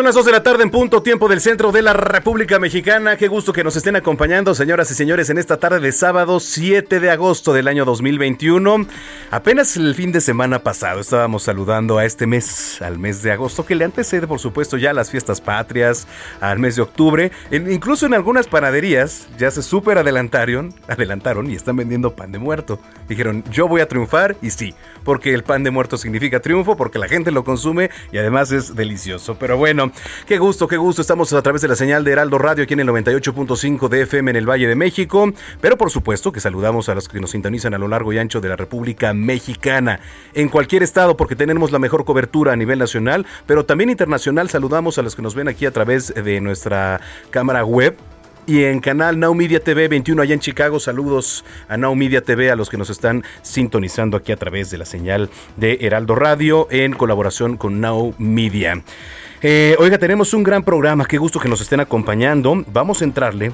Son las 2 de la tarde en punto, tiempo del centro de la República Mexicana. Qué gusto que nos estén acompañando, señoras y señores, en esta tarde de sábado 7 de agosto del año 2021. Apenas el fin de semana pasado estábamos saludando a este mes, al mes de agosto, que le antecede, por supuesto, ya a las fiestas patrias, al mes de octubre. incluso en algunas panaderías ya se super adelantaron, adelantaron y están vendiendo pan de muerto. Dijeron, yo voy a triunfar y sí, porque el pan de muerto significa triunfo, porque la gente lo consume y además es delicioso. Pero bueno, qué gusto, qué gusto. Estamos a través de la señal de Heraldo Radio aquí en el 98.5 de FM en el Valle de México. Pero por supuesto que saludamos a los que nos sintonizan a lo largo y ancho de la República Mexicana. En cualquier estado, porque tenemos la mejor cobertura a nivel nacional, pero también internacional. Saludamos a los que nos ven aquí a través de nuestra cámara web y en canal Now Media TV 21 allá en Chicago. Saludos a Now Media TV, a los que nos están sintonizando aquí a través de la señal de Heraldo Radio en colaboración con Now Media. Eh, oiga, tenemos un gran programa, qué gusto que nos estén acompañando. Vamos a entrarle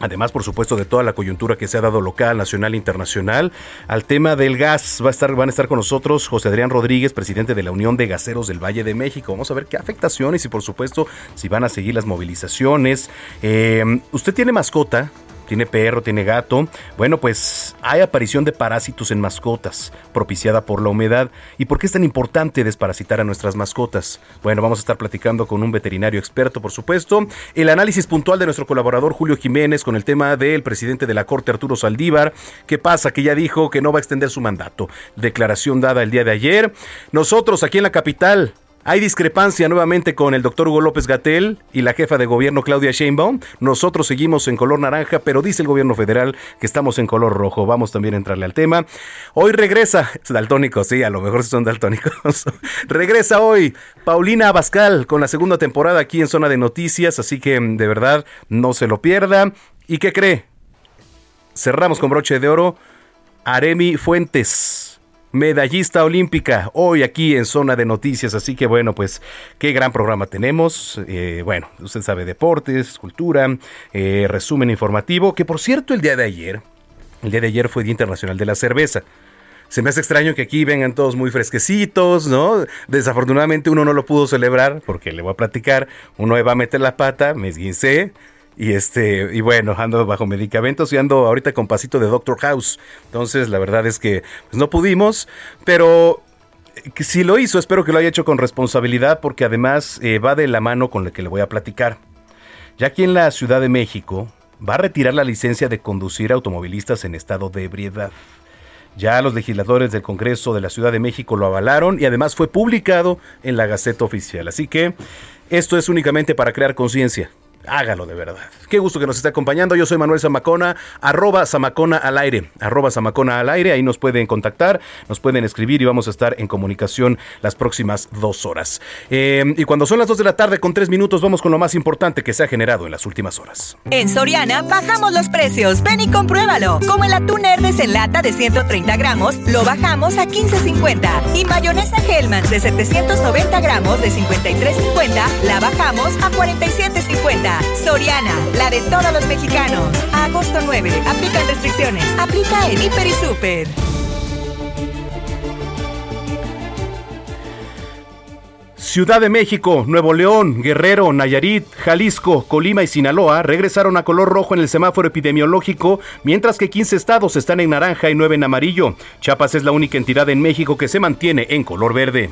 Además, por supuesto, de toda la coyuntura que se ha dado local, nacional e internacional, al tema del gas va a estar, van a estar con nosotros José Adrián Rodríguez, presidente de la Unión de Gaseros del Valle de México. Vamos a ver qué afectaciones y, por supuesto, si van a seguir las movilizaciones. Eh, ¿Usted tiene mascota? Tiene perro, tiene gato. Bueno, pues hay aparición de parásitos en mascotas, propiciada por la humedad. ¿Y por qué es tan importante desparasitar a nuestras mascotas? Bueno, vamos a estar platicando con un veterinario experto, por supuesto. El análisis puntual de nuestro colaborador Julio Jiménez con el tema del presidente de la Corte, Arturo Saldívar. ¿Qué pasa? Que ya dijo que no va a extender su mandato. Declaración dada el día de ayer. Nosotros aquí en la capital hay discrepancia nuevamente con el doctor Hugo López Gatel y la jefa de gobierno Claudia Sheinbaum. Nosotros seguimos en color naranja, pero dice el gobierno federal que estamos en color rojo. Vamos también a entrarle al tema. Hoy regresa, daltónicos, sí, a lo mejor son daltónicos. regresa hoy Paulina Abascal con la segunda temporada aquí en Zona de Noticias, así que de verdad no se lo pierda. ¿Y qué cree? Cerramos con broche de oro. Aremi Fuentes medallista olímpica, hoy aquí en Zona de Noticias. Así que bueno, pues qué gran programa tenemos. Eh, bueno, usted sabe deportes, cultura, eh, resumen informativo, que por cierto el día de ayer, el día de ayer fue Día Internacional de la Cerveza. Se me hace extraño que aquí vengan todos muy fresquecitos, ¿no? Desafortunadamente uno no lo pudo celebrar porque le voy a platicar, uno va a meter la pata, me esguincé, y este, y bueno, ando bajo medicamentos y ando ahorita con pasito de Doctor House. Entonces, la verdad es que pues, no pudimos, pero eh, si lo hizo, espero que lo haya hecho con responsabilidad, porque además eh, va de la mano con lo que le voy a platicar. Ya aquí en la Ciudad de México va a retirar la licencia de conducir automovilistas en estado de ebriedad. Ya los legisladores del Congreso de la Ciudad de México lo avalaron y además fue publicado en la Gaceta Oficial. Así que esto es únicamente para crear conciencia hágalo de verdad. Qué gusto que nos esté acompañando. Yo soy Manuel Zamacona, arroba Zamacona al aire, arroba Zamacona al aire. Ahí nos pueden contactar, nos pueden escribir y vamos a estar en comunicación las próximas dos horas. Eh, y cuando son las dos de la tarde con tres minutos, vamos con lo más importante que se ha generado en las últimas horas. En Soriana bajamos los precios. Ven y compruébalo. Como el atún Herdes en lata de 130 gramos, lo bajamos a 15.50. Y mayonesa Hellman de 790 gramos de 53.50, la bajamos a 47.50. Soriana, la de todos los mexicanos. agosto 9. Aplica restricciones. Aplica en Hiper y Super. Ciudad de México, Nuevo León, Guerrero, Nayarit, Jalisco, Colima y Sinaloa regresaron a color rojo en el semáforo epidemiológico, mientras que 15 estados están en naranja y 9 en amarillo. Chiapas es la única entidad en México que se mantiene en color verde.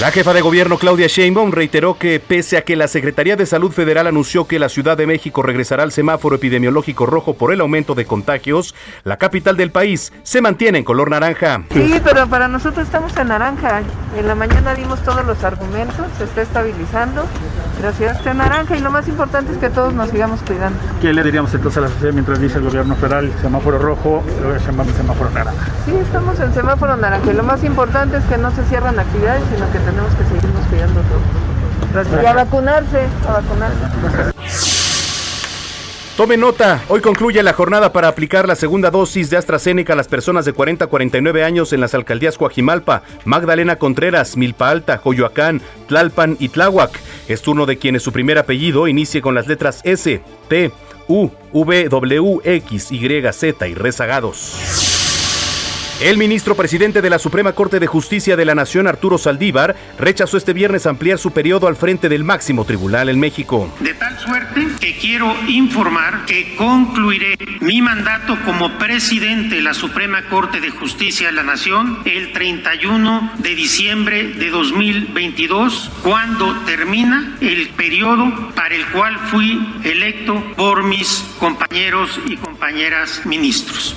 La jefa de gobierno Claudia Sheinbaum reiteró que pese a que la Secretaría de Salud Federal anunció que la Ciudad de México regresará al semáforo epidemiológico rojo por el aumento de contagios, la capital del país se mantiene en color naranja. Sí, pero para nosotros estamos en naranja. En la mañana dimos todos los argumentos, se está estabilizando, la ciudad está en naranja y lo más importante es que todos nos sigamos cuidando. ¿Qué le diríamos entonces a la sociedad mientras dice el gobierno federal semáforo rojo, luego semáforo naranja? Sí, estamos en semáforo naranja y lo más importante es que no se cierran actividades, sino que tenemos que seguirnos cuidando todos. Y a vacunarse, a vacunarse. Tome nota, hoy concluye la jornada para aplicar la segunda dosis de AstraZeneca a las personas de 40 a 49 años en las alcaldías Coajimalpa, Magdalena Contreras, Milpa Alta, Coyoacán, Tlalpan y Tláhuac. Es turno de quienes su primer apellido inicie con las letras S, T, U, V, W, X, Y, Z y rezagados. El ministro presidente de la Suprema Corte de Justicia de la Nación, Arturo Saldívar, rechazó este viernes ampliar su periodo al frente del máximo tribunal en México. De tal suerte que quiero informar que concluiré mi mandato como presidente de la Suprema Corte de Justicia de la Nación el 31 de diciembre de 2022, cuando termina el periodo para el cual fui electo por mis compañeros y compañeras ministros.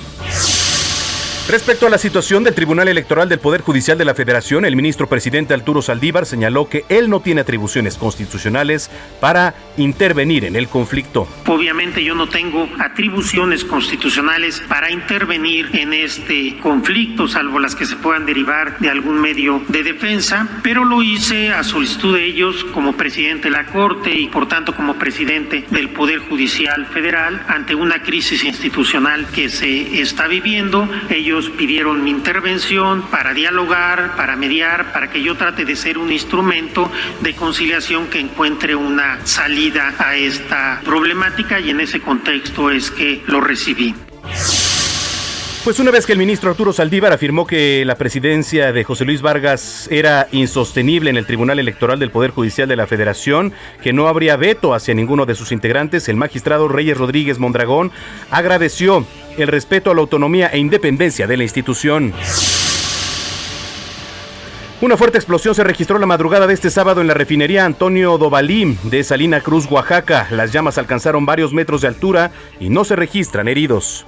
Respecto a la situación del Tribunal Electoral del Poder Judicial de la Federación, el ministro presidente Arturo Saldívar señaló que él no tiene atribuciones constitucionales para intervenir en el conflicto. Obviamente yo no tengo atribuciones constitucionales para intervenir en este conflicto, salvo las que se puedan derivar de algún medio de defensa, pero lo hice a solicitud de ellos como presidente de la Corte y por tanto como presidente del Poder Judicial Federal ante una crisis institucional que se está viviendo. Ellos pidieron mi intervención para dialogar, para mediar, para que yo trate de ser un instrumento de conciliación que encuentre una salida a esta problemática y en ese contexto es que lo recibí. Pues una vez que el ministro Arturo Saldívar afirmó que la presidencia de José Luis Vargas era insostenible en el Tribunal Electoral del Poder Judicial de la Federación, que no habría veto hacia ninguno de sus integrantes, el magistrado Reyes Rodríguez Mondragón agradeció el respeto a la autonomía e independencia de la institución. Una fuerte explosión se registró la madrugada de este sábado en la refinería Antonio Dovalí de Salina Cruz, Oaxaca. Las llamas alcanzaron varios metros de altura y no se registran heridos.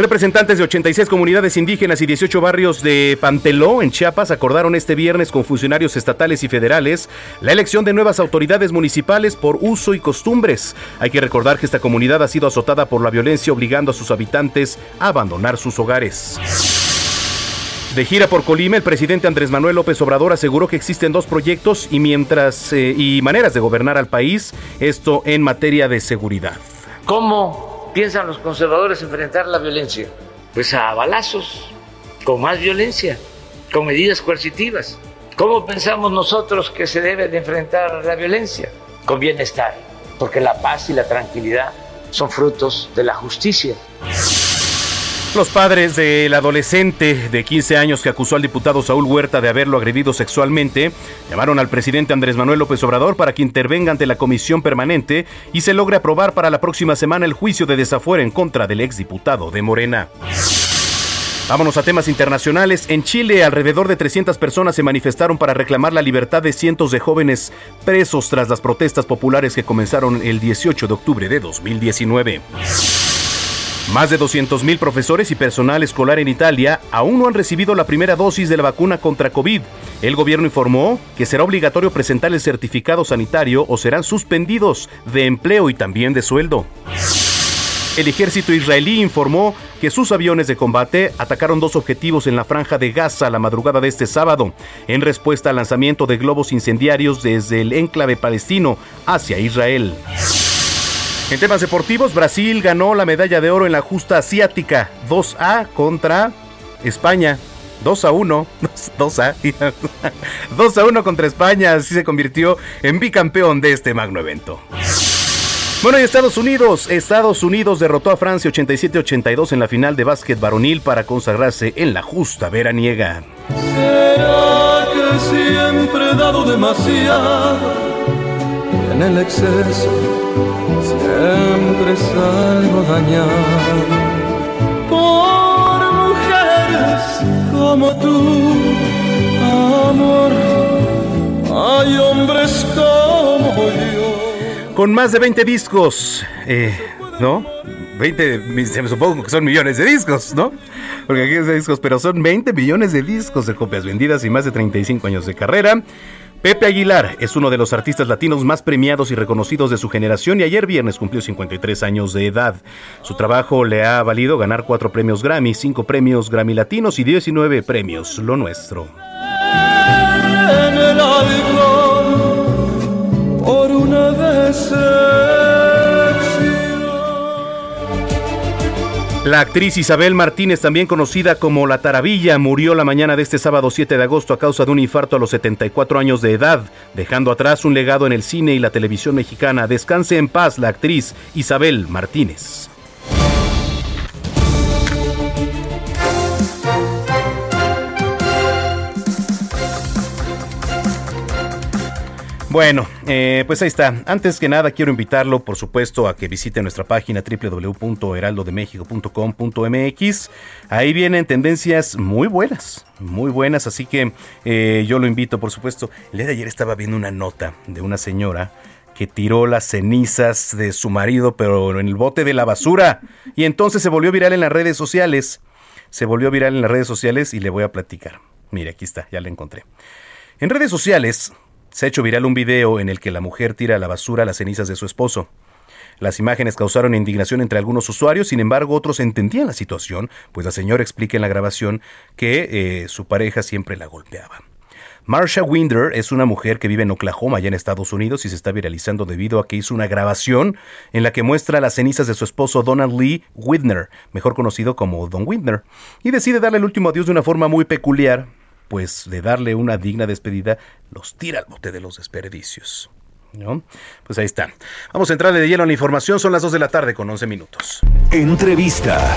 Representantes de 86 comunidades indígenas y 18 barrios de Panteló, en Chiapas, acordaron este viernes con funcionarios estatales y federales la elección de nuevas autoridades municipales por uso y costumbres. Hay que recordar que esta comunidad ha sido azotada por la violencia obligando a sus habitantes a abandonar sus hogares. De gira por Colima, el presidente Andrés Manuel López Obrador aseguró que existen dos proyectos y mientras eh, y maneras de gobernar al país, esto en materia de seguridad. ¿Cómo piensan los conservadores enfrentar la violencia? Pues a balazos, con más violencia, con medidas coercitivas. ¿Cómo pensamos nosotros que se debe de enfrentar la violencia? Con bienestar, porque la paz y la tranquilidad son frutos de la justicia. Los padres del adolescente de 15 años que acusó al diputado Saúl Huerta de haberlo agredido sexualmente llamaron al presidente Andrés Manuel López Obrador para que intervenga ante la comisión permanente y se logre aprobar para la próxima semana el juicio de desafuero en contra del exdiputado de Morena. Vámonos a temas internacionales. En Chile, alrededor de 300 personas se manifestaron para reclamar la libertad de cientos de jóvenes presos tras las protestas populares que comenzaron el 18 de octubre de 2019. Más de 200.000 profesores y personal escolar en Italia aún no han recibido la primera dosis de la vacuna contra COVID. El gobierno informó que será obligatorio presentar el certificado sanitario o serán suspendidos de empleo y también de sueldo. El ejército israelí informó que sus aviones de combate atacaron dos objetivos en la franja de Gaza la madrugada de este sábado, en respuesta al lanzamiento de globos incendiarios desde el enclave palestino hacia Israel. En temas deportivos, Brasil ganó la medalla de oro en la justa asiática 2A contra España. 2 a 1, 2 a 2 a 1 contra España, así se convirtió en bicampeón de este magno evento. Bueno, y Estados Unidos, Estados Unidos derrotó a Francia 87-82 en la final de básquet varonil para consagrarse en la justa veraniega. ¿Será que siempre he dado demasiado en el exceso? Siempre salgo dañado por mujeres como tú. amor, hay hombres como yo. Con más de 20 discos, eh, ¿no? 20, me supongo que son millones de discos, ¿no? Porque aquí es de discos, pero son 20 millones de discos de copias vendidas y más de 35 años de carrera. Pepe Aguilar es uno de los artistas latinos más premiados y reconocidos de su generación y ayer viernes cumplió 53 años de edad. Su trabajo le ha valido ganar cuatro premios Grammy, cinco premios Grammy Latinos y 19 premios Lo Nuestro. Por una La actriz Isabel Martínez, también conocida como La Taravilla, murió la mañana de este sábado 7 de agosto a causa de un infarto a los 74 años de edad, dejando atrás un legado en el cine y la televisión mexicana. Descanse en paz la actriz Isabel Martínez. Bueno, eh, pues ahí está. Antes que nada quiero invitarlo, por supuesto, a que visite nuestra página www.heraldodemexico.com.mx. Ahí vienen tendencias muy buenas, muy buenas, así que eh, yo lo invito, por supuesto. El día de ayer estaba viendo una nota de una señora que tiró las cenizas de su marido, pero en el bote de la basura. Y entonces se volvió viral en las redes sociales. Se volvió viral en las redes sociales y le voy a platicar. Mire, aquí está, ya la encontré. En redes sociales se ha hecho viral un video en el que la mujer tira a la basura las cenizas de su esposo. Las imágenes causaron indignación entre algunos usuarios, sin embargo otros entendían la situación, pues la señora explica en la grabación que eh, su pareja siempre la golpeaba. Marsha Winder es una mujer que vive en Oklahoma, allá en Estados Unidos, y se está viralizando debido a que hizo una grabación en la que muestra las cenizas de su esposo Donald Lee Widner, mejor conocido como Don Widner, y decide darle el último adiós de una forma muy peculiar, pues de darle una digna despedida, los tira al bote de los desperdicios. ¿No? Pues ahí está. Vamos a entrarle de lleno a la información. Son las 2 de la tarde con 11 minutos. Entrevista.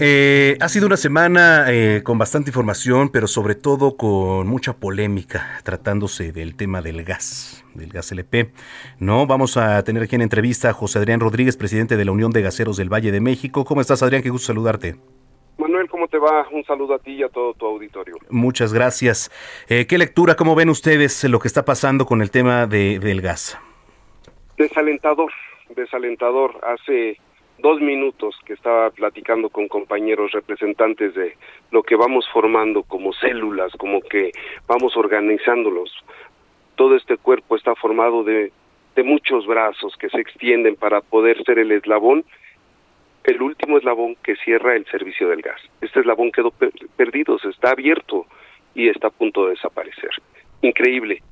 Eh, ha sido una semana eh, con bastante información, pero sobre todo con mucha polémica, tratándose del tema del gas, del gas LP. No, vamos a tener aquí en entrevista a José Adrián Rodríguez, presidente de la Unión de Gaseros del Valle de México. ¿Cómo estás, Adrián? Qué gusto saludarte. Manuel, ¿cómo te va? Un saludo a ti y a todo tu auditorio. Muchas gracias. Eh, ¿Qué lectura, cómo ven ustedes lo que está pasando con el tema de, del gas? Desalentador, desalentador. Hace dos minutos que estaba platicando con compañeros representantes de lo que vamos formando como células, como que vamos organizándolos. Todo este cuerpo está formado de, de muchos brazos que se extienden para poder ser el eslabón el último eslabón que cierra el servicio del gas. Este eslabón quedó perdido, se está abierto y está a punto de desaparecer. Increíble,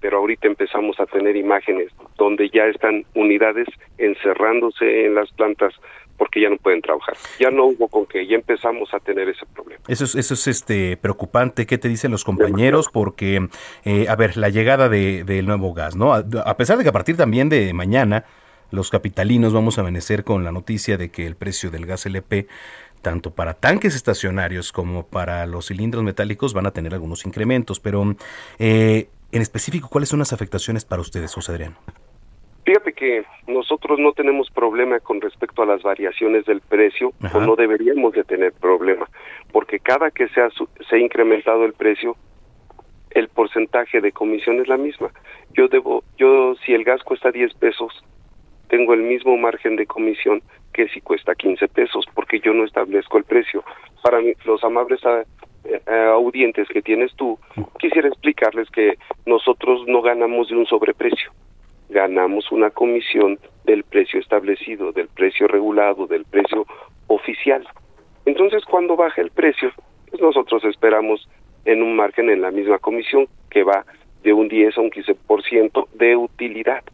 pero ahorita empezamos a tener imágenes donde ya están unidades encerrándose en las plantas porque ya no pueden trabajar. Ya no hubo con que ya empezamos a tener ese problema. Eso es, eso es este preocupante. ¿Qué te dicen los compañeros? Porque, eh, a ver, la llegada de, del nuevo gas, ¿no? a pesar de que a partir también de mañana los capitalinos vamos a amanecer con la noticia de que el precio del gas LP tanto para tanques estacionarios como para los cilindros metálicos van a tener algunos incrementos, pero eh, en específico, ¿cuáles son las afectaciones para ustedes, José Adrián? Fíjate que nosotros no tenemos problema con respecto a las variaciones del precio, o no deberíamos de tener problema, porque cada que se ha, se ha incrementado el precio, el porcentaje de comisión es la misma. Yo debo, yo si el gas cuesta 10 pesos, tengo el mismo margen de comisión que si cuesta 15 pesos, porque yo no establezco el precio. Para los amables ah, eh, audientes que tienes tú, quisiera explicarles que nosotros no ganamos de un sobreprecio, ganamos una comisión del precio establecido, del precio regulado, del precio oficial. Entonces, cuando baja el precio, pues nosotros esperamos en un margen en la misma comisión que va de un 10 a un 15% de utilidad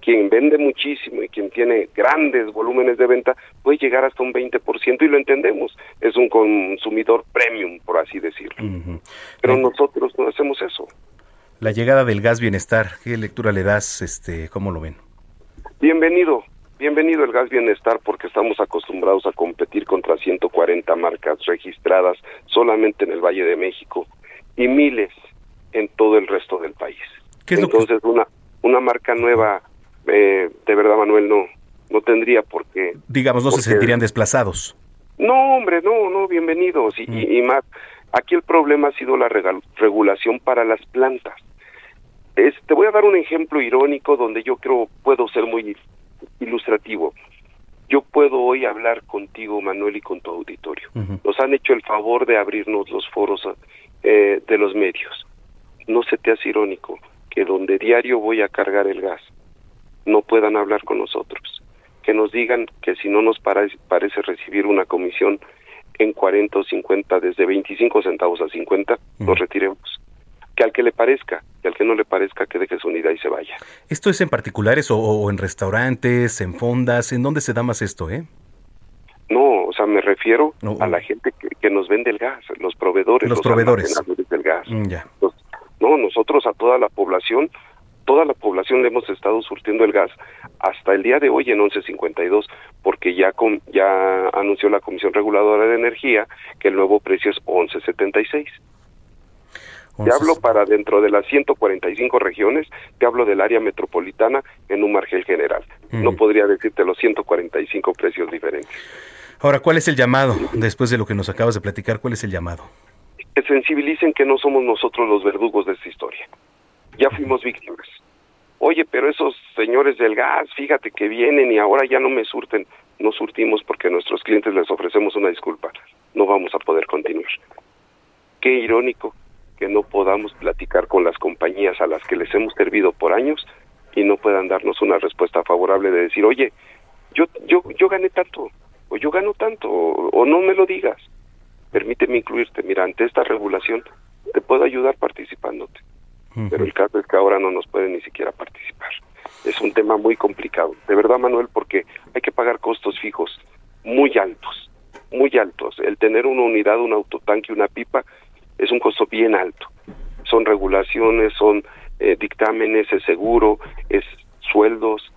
quien vende muchísimo y quien tiene grandes volúmenes de venta puede llegar hasta un 20% y lo entendemos, es un consumidor premium, por así decirlo. Pero nosotros no hacemos eso. La llegada del gas bienestar, ¿qué lectura le das? Este, ¿Cómo lo ven? Bienvenido, bienvenido el gas bienestar porque estamos acostumbrados a competir contra 140 marcas registradas solamente en el Valle de México y miles en todo el resto del país. Entonces, una, una marca nueva eh, de verdad Manuel no no tendría por qué digamos no se sentirían desplazados No, hombre, no, no, bienvenidos. Y, y más, aquí el problema ha sido la regulación para las plantas. Es- te voy a dar un ejemplo irónico donde yo creo puedo ser muy ilustrativo. Yo puedo hoy hablar contigo, Manuel, y con tu auditorio. Nos han hecho el favor de abrirnos los foros eh, de los medios. No se te hace irónico que donde diario voy a cargar el gas no puedan hablar con nosotros. Que nos digan que si no nos parece, parece recibir una comisión en 40 o 50, desde 25 centavos a 50, nos retiremos. Que al que le parezca, y al que no le parezca, que deje su unidad y se vaya. ¿Esto es en particulares o, o en restaurantes, en fondas? ¿En dónde se da más esto, eh? No, o sea, me refiero a la gente que, que nos vende el gas, los proveedores, Los proveedores. almacenadores del gas. Mm, ya. No, nosotros a toda la población, toda la población le hemos estado surtiendo el gas hasta el día de hoy en 11.52, porque ya con, ya anunció la Comisión Reguladora de Energía que el nuevo precio es 11.76. Te hablo para dentro de las 145 regiones, te hablo del área metropolitana en un margen general. No podría decirte los 145 precios diferentes. Ahora, ¿cuál es el llamado? Después de lo que nos acabas de platicar, ¿cuál es el llamado? que sensibilicen que no somos nosotros los verdugos de esta historia. Ya fuimos víctimas. Oye, pero esos señores del gas, fíjate que vienen y ahora ya no me surten. No surtimos porque nuestros clientes les ofrecemos una disculpa. No vamos a poder continuar. Qué irónico que no podamos platicar con las compañías a las que les hemos servido por años y no puedan darnos una respuesta favorable de decir, oye, yo, yo, yo gané tanto, o yo gano tanto, o, o no me lo digas permíteme incluirte. Mira, ante esta regulación te puedo ayudar participándote. Pero el caso es que ahora no nos pueden ni siquiera participar. Es un tema muy complicado. De verdad, Manuel, porque hay que pagar costos fijos muy altos, muy altos. El tener una unidad, un autotanque, una pipa, es un costo bien alto. Son regulaciones, son eh, dictámenes, es seguro, es sueldos.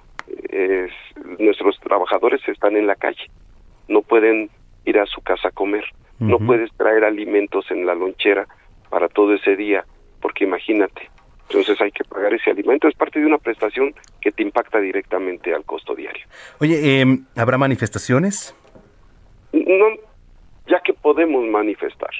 Es, nuestros trabajadores están en la calle. No pueden ir a su casa a comer no puedes traer alimentos en la lonchera para todo ese día, porque imagínate, entonces hay que pagar ese alimento, es parte de una prestación que te impacta directamente al costo diario. Oye, eh, ¿habrá manifestaciones? No, ya que podemos manifestar,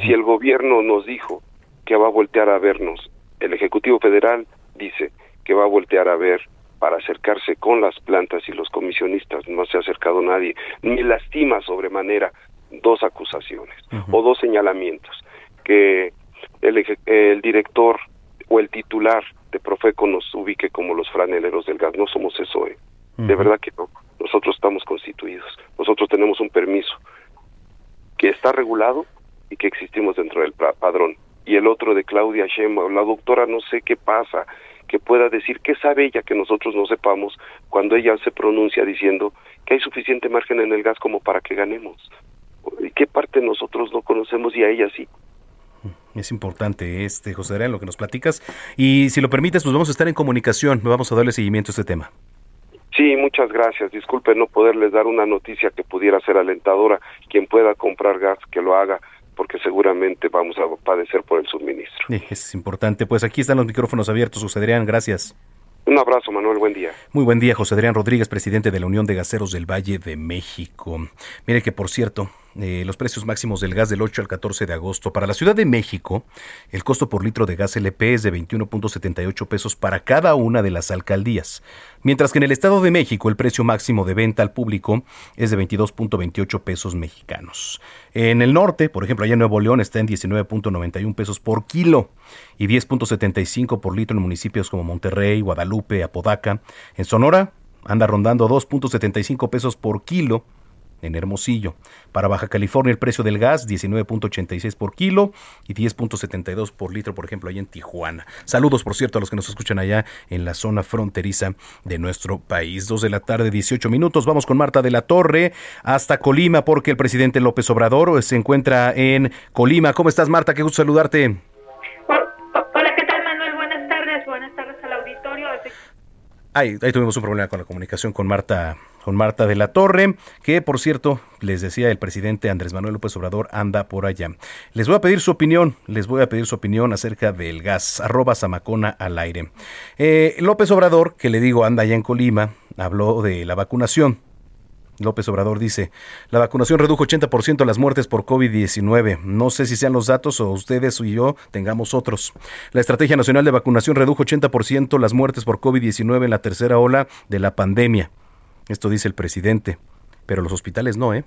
si el gobierno nos dijo que va a voltear a vernos, el Ejecutivo Federal dice que va a voltear a ver para acercarse con las plantas y los comisionistas, no se ha acercado nadie, ni lastima sobremanera dos acusaciones o dos señalamientos que el, el, director o el titular de Profeco nos ubique como los franeleros del gas. No somos eso, ¿eh? De verdad que no. Nosotros estamos constituidos. Nosotros tenemos un permiso que está regulado y que existimos dentro del padrón. Y el otro de Claudia Sheinbaum, la doctora no sé qué pasa, que pueda decir qué sabe ella que nosotros no sepamos cuando ella se pronuncia diciendo que hay suficiente margen en el gas como para que ganemos. ¿Y qué parte nosotros no conocemos y a ella sí? Es importante este, José Adrián, lo que nos platicas. Y si lo permites, pues vamos a estar en comunicación, vamos a darle seguimiento a este tema. Sí, muchas gracias. Disculpe no poderles dar una noticia que pudiera ser alentadora. Quien pueda comprar gas, que lo haga, porque seguramente vamos a padecer por el suministro. Sí, es importante. Pues aquí están los micrófonos abiertos, José Adrián. Gracias. Un abrazo, Manuel. Buen día. Muy buen día, José Adrián Rodríguez, presidente de la Unión de Gaseros del Valle de México. Mire que, por cierto, eh, los precios máximos del gas del 8 al 14 de agosto. Para la Ciudad de México, el costo por litro de gas LP es de 21.78 pesos para cada una de las alcaldías, mientras que en el Estado de México el precio máximo de venta al público es de 22.28 pesos mexicanos. En el norte, por ejemplo, allá en Nuevo León está en 19.91 pesos por kilo y 10.75 por litro en municipios como Monterrey, Guadalupe, Apodaca. En Sonora anda rondando 2.75 pesos por kilo en Hermosillo. Para Baja California el precio del gas 19.86 por kilo y 10.72 por litro, por ejemplo, allá en Tijuana. Saludos, por cierto, a los que nos escuchan allá en la zona fronteriza de nuestro país. Dos de la tarde, 18 minutos. Vamos con Marta de la Torre hasta Colima porque el presidente López Obrador se encuentra en Colima. ¿Cómo estás, Marta? Qué gusto saludarte. Hola, ¿qué tal, Manuel? Buenas tardes. Buenas tardes al auditorio. Ahí, ahí tuvimos un problema con la comunicación con Marta con Marta de la Torre, que por cierto, les decía el presidente Andrés Manuel López Obrador anda por allá. Les voy a pedir su opinión, les voy a pedir su opinión acerca del gas, arroba Zamacona al aire. Eh, López Obrador, que le digo anda allá en Colima, habló de la vacunación. López Obrador dice, la vacunación redujo 80% las muertes por COVID-19. No sé si sean los datos o ustedes y yo tengamos otros. La Estrategia Nacional de Vacunación redujo 80% las muertes por COVID-19 en la tercera ola de la pandemia. Esto dice el presidente, pero los hospitales no, ¿eh?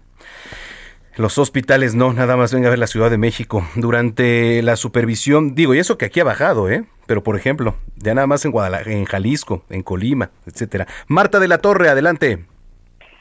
Los hospitales no, nada más venga a ver la Ciudad de México. Durante la supervisión, digo, y eso que aquí ha bajado, ¿eh? Pero por ejemplo, ya nada más en Guadalajara, en Jalisco, en Colima, etcétera. Marta de la Torre, adelante.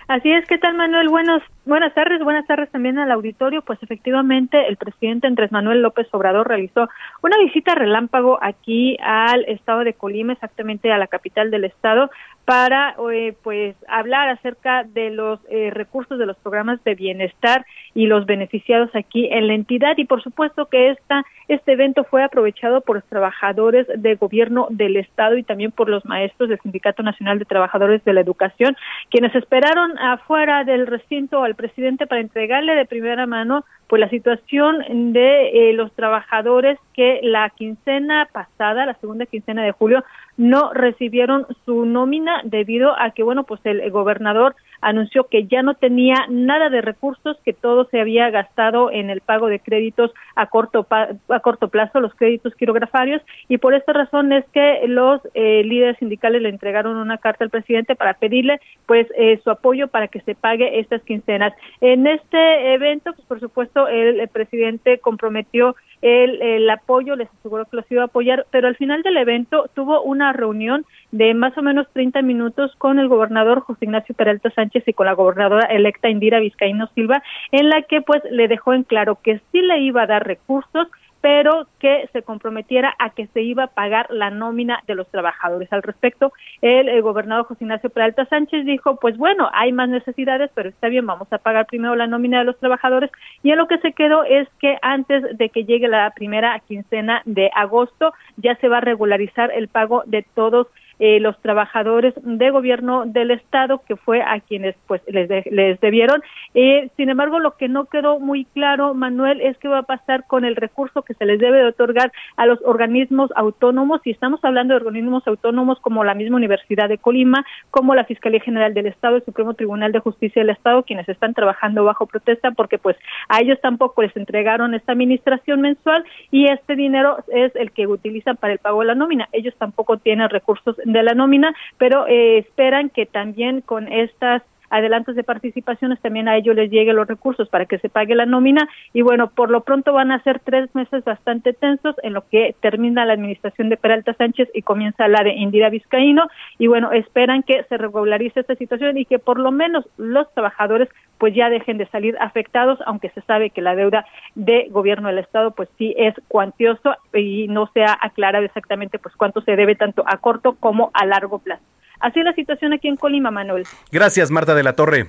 Así es, ¿qué tal Manuel? Buenos, buenas tardes, buenas tardes también al auditorio. Pues efectivamente el presidente Andrés Manuel López Obrador realizó una visita relámpago aquí al estado de Colima, exactamente a la capital del estado, para eh, pues hablar acerca de los eh, recursos de los programas de bienestar y los beneficiados aquí en la entidad. Y por supuesto que esta este evento fue aprovechado por los trabajadores de gobierno del estado y también por los maestros del Sindicato Nacional de Trabajadores de la Educación quienes esperaron afuera del recinto al presidente para entregarle de primera mano pues la situación de eh, los trabajadores que la quincena pasada, la segunda quincena de julio, no recibieron su nómina debido a que, bueno, pues el gobernador anunció que ya no tenía nada de recursos, que todo se había gastado en el pago de créditos a corto, a corto plazo, los créditos quirografarios, y por esta razón es que los eh, líderes sindicales le entregaron una carta al presidente para pedirle pues eh, su apoyo para que se pague estas quincenas. En este evento, pues por supuesto, el presidente comprometió el, apoyo, les aseguró que los iba a apoyar, pero al final del evento tuvo una reunión de más o menos 30 minutos con el gobernador José Ignacio Peralta Sánchez y con la gobernadora electa Indira Vizcaíno Silva, en la que pues le dejó en claro que sí le iba a dar recursos, pero que se comprometiera a que se iba a pagar la nómina de los trabajadores. Al respecto, el, gobernador José Ignacio Peralta Sánchez dijo, pues bueno, hay más necesidades, pero está bien, vamos a pagar primero la nómina de los trabajadores. Y en lo que se quedó es que antes de que llegue la primera quincena de agosto, ya se va a regularizar el pago de todos eh, los trabajadores de gobierno del estado que fue a quienes pues les, les debieron. Eh, sin embargo, lo que no quedó muy claro, Manuel, es qué va a pasar con el recurso que se les debe de otorgar a los organismos autónomos y estamos hablando de organismos autónomos como la misma Universidad de Colima, como la Fiscalía General del Estado, el Supremo Tribunal de Justicia del Estado, quienes están trabajando bajo protesta porque pues a ellos tampoco les entregaron esta administración mensual y este dinero es el que utilizan para el pago de la nómina. Ellos tampoco tienen recursos de la nómina, pero eh, esperan que también con estas adelantos de participaciones también a ellos les lleguen los recursos para que se pague la nómina y bueno, por lo pronto van a ser tres meses bastante tensos en lo que termina la administración de Peralta Sánchez y comienza la de Indira Vizcaíno y bueno, esperan que se regularice esta situación y que por lo menos los trabajadores pues ya dejen de salir afectados, aunque se sabe que la deuda de gobierno del Estado pues sí es cuantioso y no se ha aclarado exactamente pues cuánto se debe tanto a corto como a largo plazo. Así es la situación aquí en Colima, Manuel. Gracias, Marta de la Torre.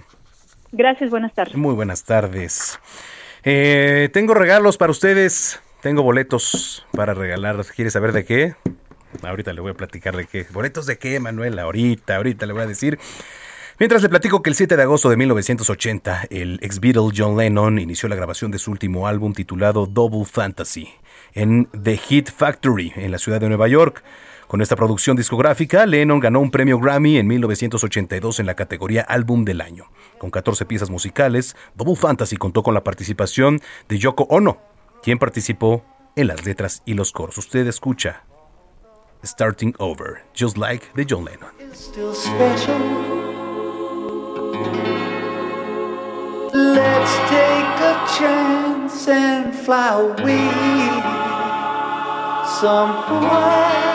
Gracias, buenas tardes. Muy buenas tardes. Eh, tengo regalos para ustedes. Tengo boletos para regalar. ¿Quiere saber de qué? Ahorita le voy a platicar de qué. ¿Boletos de qué, Manuel? Ahorita, ahorita le voy a decir. Mientras le platico que el 7 de agosto de 1980, el ex Beatle John Lennon inició la grabación de su último álbum titulado Double Fantasy en The Hit Factory en la ciudad de Nueva York. Con esta producción discográfica, Lennon ganó un premio Grammy en 1982 en la categoría Álbum del Año. Con 14 piezas musicales, Double Fantasy contó con la participación de Yoko Ono, quien participó en las letras y los coros. Usted escucha Starting Over, Just Like de John Lennon. Let's take a chance and fly away somewhere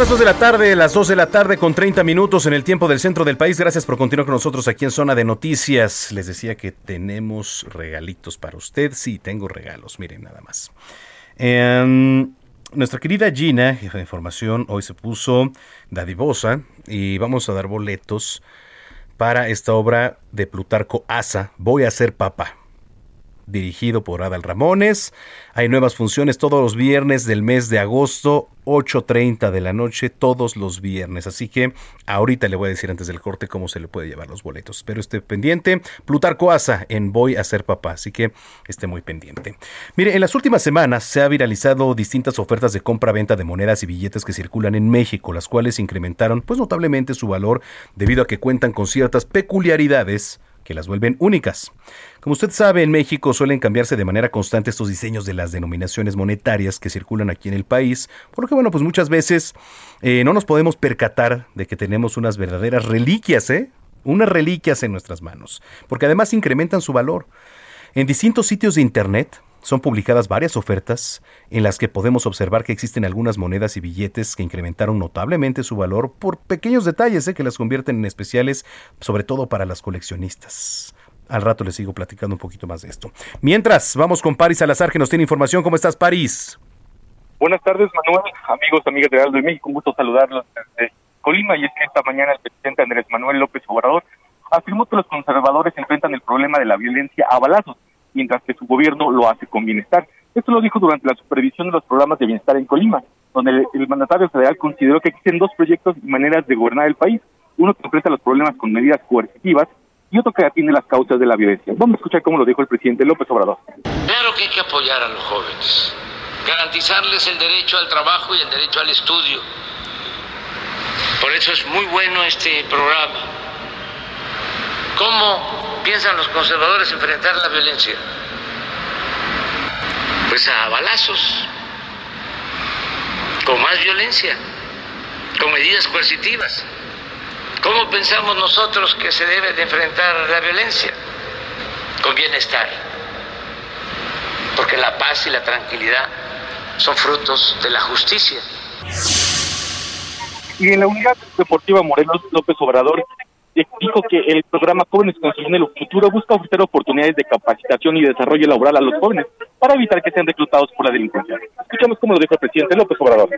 Las 2 de la tarde, las 2 de la tarde con 30 minutos en el tiempo del centro del país. Gracias por continuar con nosotros aquí en Zona de Noticias. Les decía que tenemos regalitos para usted. Sí, tengo regalos, miren nada más. Em, nuestra querida Gina, jefa de información, hoy se puso dadivosa y vamos a dar boletos para esta obra de Plutarco Asa, Voy a ser papá dirigido por Adal Ramones. Hay nuevas funciones todos los viernes del mes de agosto, 8.30 de la noche, todos los viernes. Así que ahorita le voy a decir antes del corte cómo se le puede llevar los boletos. Espero esté pendiente. Plutarco Asa en Voy a ser papá, así que esté muy pendiente. Mire, en las últimas semanas se ha viralizado distintas ofertas de compra-venta de monedas y billetes que circulan en México, las cuales incrementaron pues notablemente su valor debido a que cuentan con ciertas peculiaridades que las vuelven únicas. Como usted sabe, en México suelen cambiarse de manera constante estos diseños de las denominaciones monetarias que circulan aquí en el país, por lo que, bueno, pues muchas veces eh, no nos podemos percatar de que tenemos unas verdaderas reliquias, ¿eh? Unas reliquias en nuestras manos, porque además incrementan su valor. En distintos sitios de Internet son publicadas varias ofertas en las que podemos observar que existen algunas monedas y billetes que incrementaron notablemente su valor por pequeños detalles ¿eh? que las convierten en especiales, sobre todo para las coleccionistas. Al rato les sigo platicando un poquito más de esto. Mientras, vamos con Paris Salazar que nos tiene información. ¿Cómo estás, Paris? Buenas tardes, Manuel, amigos, amigas de Aldo de México. Un gusto saludarlos desde Colima. Y es que esta mañana el presidente Andrés Manuel López Obrador afirmó que los conservadores enfrentan el problema de la violencia a balazos mientras que su gobierno lo hace con bienestar. Esto lo dijo durante la supervisión de los programas de bienestar en Colima, donde el, mandatario federal consideró que existen dos proyectos y maneras de gobernar el país, uno que enfrenta los problemas con medidas coercitivas y otro que atiende las causas de la violencia. Vamos a escuchar cómo lo dijo el presidente López Obrador. Claro que hay que apoyar a los jóvenes, garantizarles el derecho al trabajo y el derecho al estudio. Por eso es muy bueno este programa. ¿Cómo piensan los conservadores enfrentar la violencia? Pues a balazos, con más violencia, con medidas coercitivas. ¿Cómo pensamos nosotros que se debe de enfrentar la violencia? Con bienestar. Porque la paz y la tranquilidad son frutos de la justicia. Y en la unidad deportiva Morelos López Obrador dijo que el programa Jóvenes Construyendo el Futuro busca ofrecer oportunidades de capacitación y desarrollo laboral a los jóvenes para evitar que sean reclutados por la delincuencia. Escuchamos cómo lo dijo el presidente López Obrador.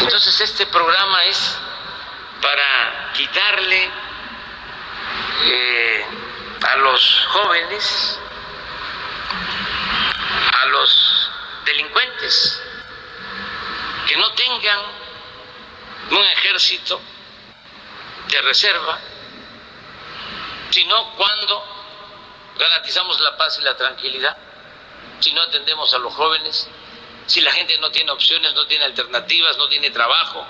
Entonces este programa es para quitarle eh, a los jóvenes, a los delincuentes, que no tengan un ejército de reserva sino cuando garantizamos la paz y la tranquilidad, si no atendemos a los jóvenes, si la gente no tiene opciones, no tiene alternativas, no tiene trabajo,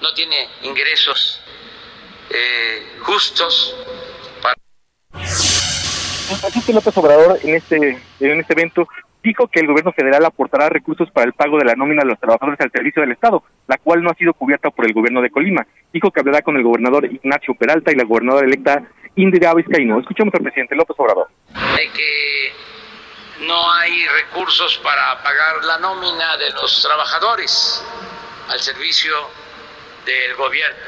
no tiene ingresos eh, justos. Para... El presidente López Obrador en este, en este evento dijo que el gobierno federal aportará recursos para el pago de la nómina de los trabajadores al servicio del Estado, la cual no ha sido cubierta por el gobierno de Colima. Dijo que hablará con el gobernador Ignacio Peralta y la gobernadora electa Indira Vizcaíno. Escuchamos al presidente López Obrador. De que no hay recursos para pagar la nómina de los trabajadores al servicio del gobierno.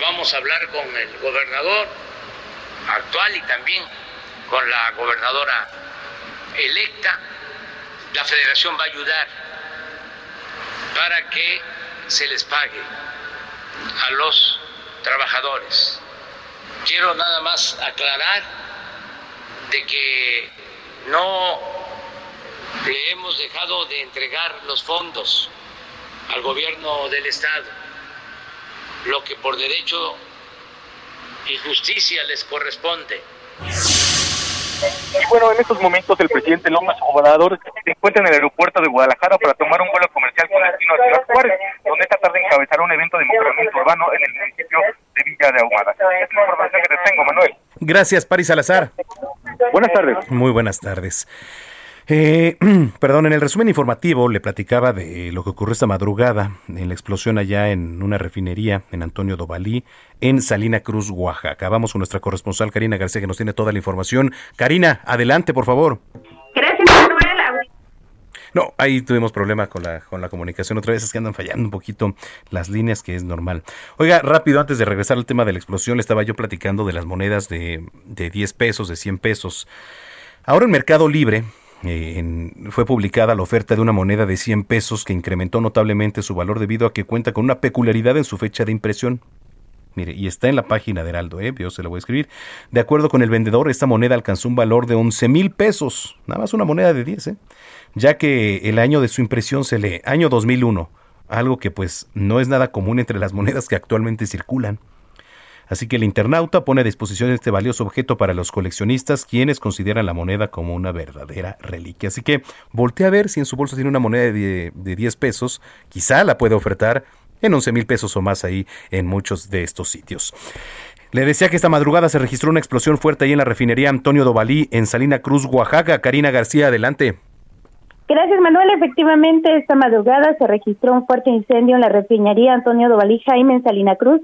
Vamos a hablar con el gobernador actual y también con la gobernadora electa. La federación va a ayudar para que se les pague a los trabajadores. Quiero nada más aclarar de que no le hemos dejado de entregar los fondos al gobierno del Estado, lo que por derecho y justicia les corresponde. Y bueno, en estos momentos el presidente López Obrador se encuentra en el aeropuerto de Guadalajara para tomar un vuelo comercial con destino a Ciudad Juárez, donde esta tarde encabezará un evento de mejoramiento urbano en el municipio de Villa de Ahumada. Esta es la información que te tengo, Manuel. Gracias, Paris Salazar. Buenas tardes. Muy buenas tardes. Eh, perdón, en el resumen informativo le platicaba de lo que ocurrió esta madrugada en la explosión allá en una refinería en Antonio Dovalí, en Salina Cruz, Oaxaca. Vamos con nuestra corresponsal Karina García que nos tiene toda la información. Karina, adelante, por favor. Gracias, Manuel. No, ahí tuvimos problema con la, con la comunicación. Otra vez es que andan fallando un poquito las líneas, que es normal. Oiga, rápido, antes de regresar al tema de la explosión, le estaba yo platicando de las monedas de, de 10 pesos, de 100 pesos. Ahora en Mercado Libre eh, fue publicada la oferta de una moneda de 100 pesos que incrementó notablemente su valor debido a que cuenta con una peculiaridad en su fecha de impresión. Mire, y está en la página de Heraldo, ¿eh? yo se la voy a escribir. De acuerdo con el vendedor, esta moneda alcanzó un valor de 11 mil pesos, nada más una moneda de 10, ¿eh? ya que el año de su impresión se lee año 2001, algo que pues no es nada común entre las monedas que actualmente circulan. Así que el internauta pone a disposición este valioso objeto para los coleccionistas, quienes consideran la moneda como una verdadera reliquia. Así que voltea a ver si en su bolsa tiene una moneda de, de 10 pesos, quizá la puede ofertar en 11 mil pesos o más ahí en muchos de estos sitios. Le decía que esta madrugada se registró una explosión fuerte ahí en la refinería Antonio Dovalí en Salina Cruz, Oaxaca. Karina García, adelante. Gracias, Manuel. Efectivamente, esta madrugada se registró un fuerte incendio en la refinería Antonio Dovalí Jaime en Salina Cruz.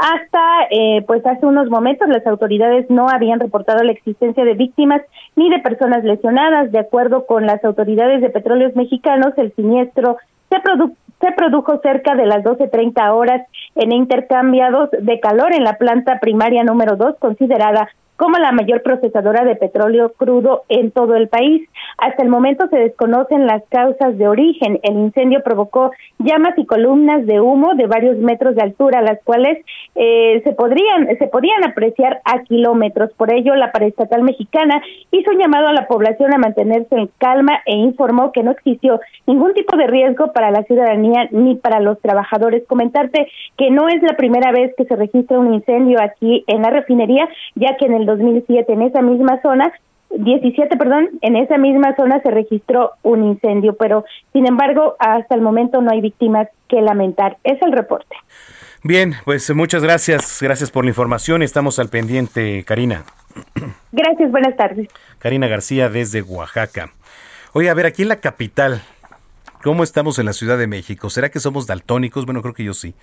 Hasta eh, pues hace unos momentos las autoridades no habían reportado la existencia de víctimas ni de personas lesionadas. De acuerdo con las autoridades de petróleos mexicanos, el siniestro se, produ- se produjo cerca de las 12.30 horas en intercambiados de calor en la planta primaria número 2, considerada como la mayor procesadora de petróleo crudo en todo el país. Hasta el momento se desconocen las causas de origen. El incendio provocó llamas y columnas de humo de varios metros de altura, las cuales eh, se podrían se podían apreciar a kilómetros. Por ello, la paraestatal mexicana hizo un llamado a la población a mantenerse en calma e informó que no existió ningún tipo de riesgo para la ciudadanía ni para los trabajadores. Comentarte que no es la primera vez que se registra un incendio aquí en la refinería, ya que en el 2007 en esa misma zona 17, perdón, en esa misma zona se registró un incendio, pero sin embargo, hasta el momento no hay víctimas que lamentar. Es el reporte. Bien, pues muchas gracias. Gracias por la información. Estamos al pendiente, Karina. Gracias, buenas tardes. Karina García desde Oaxaca. Oye, a ver, aquí en la capital, ¿cómo estamos en la Ciudad de México? ¿Será que somos daltónicos? Bueno, creo que yo sí.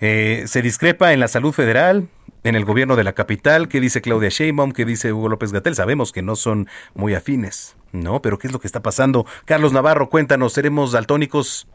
Eh, se discrepa en la salud federal, en el gobierno de la capital, ¿qué dice Claudia Sheinbaum? ¿Qué dice Hugo López Gatel? Sabemos que no son muy afines, ¿no? Pero ¿qué es lo que está pasando? Carlos Navarro, cuéntanos, ¿seremos daltónicos?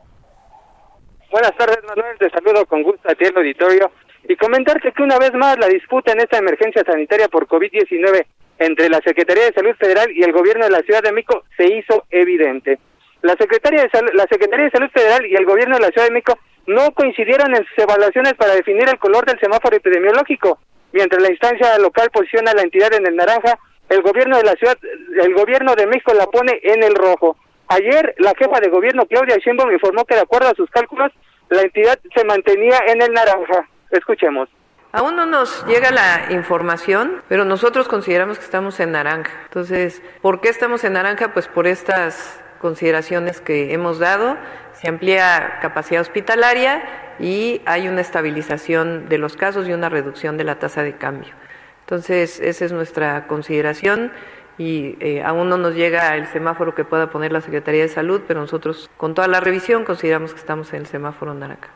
Buenas tardes, Manuel. Te saludo con gusto a ti, el auditorio. Y comentarte que una vez más la disputa en esta emergencia sanitaria por COVID-19 entre la Secretaría de Salud Federal y el gobierno de la Ciudad de México se hizo evidente. La Secretaría de, Sal- la Secretaría de Salud Federal y el gobierno de la Ciudad de México no coincidieron en sus evaluaciones para definir el color del semáforo epidemiológico. Mientras la instancia local posiciona la entidad en el naranja, el gobierno de la ciudad, el gobierno de México la pone en el rojo. Ayer la jefa de gobierno Claudia Sheinbaum informó que de acuerdo a sus cálculos la entidad se mantenía en el naranja. Escuchemos. Aún no nos llega la información, pero nosotros consideramos que estamos en naranja. Entonces, ¿por qué estamos en naranja? Pues por estas consideraciones que hemos dado. Se amplía capacidad hospitalaria y hay una estabilización de los casos y una reducción de la tasa de cambio. Entonces, esa es nuestra consideración y eh, aún no nos llega el semáforo que pueda poner la Secretaría de Salud, pero nosotros, con toda la revisión, consideramos que estamos en el semáforo naranja.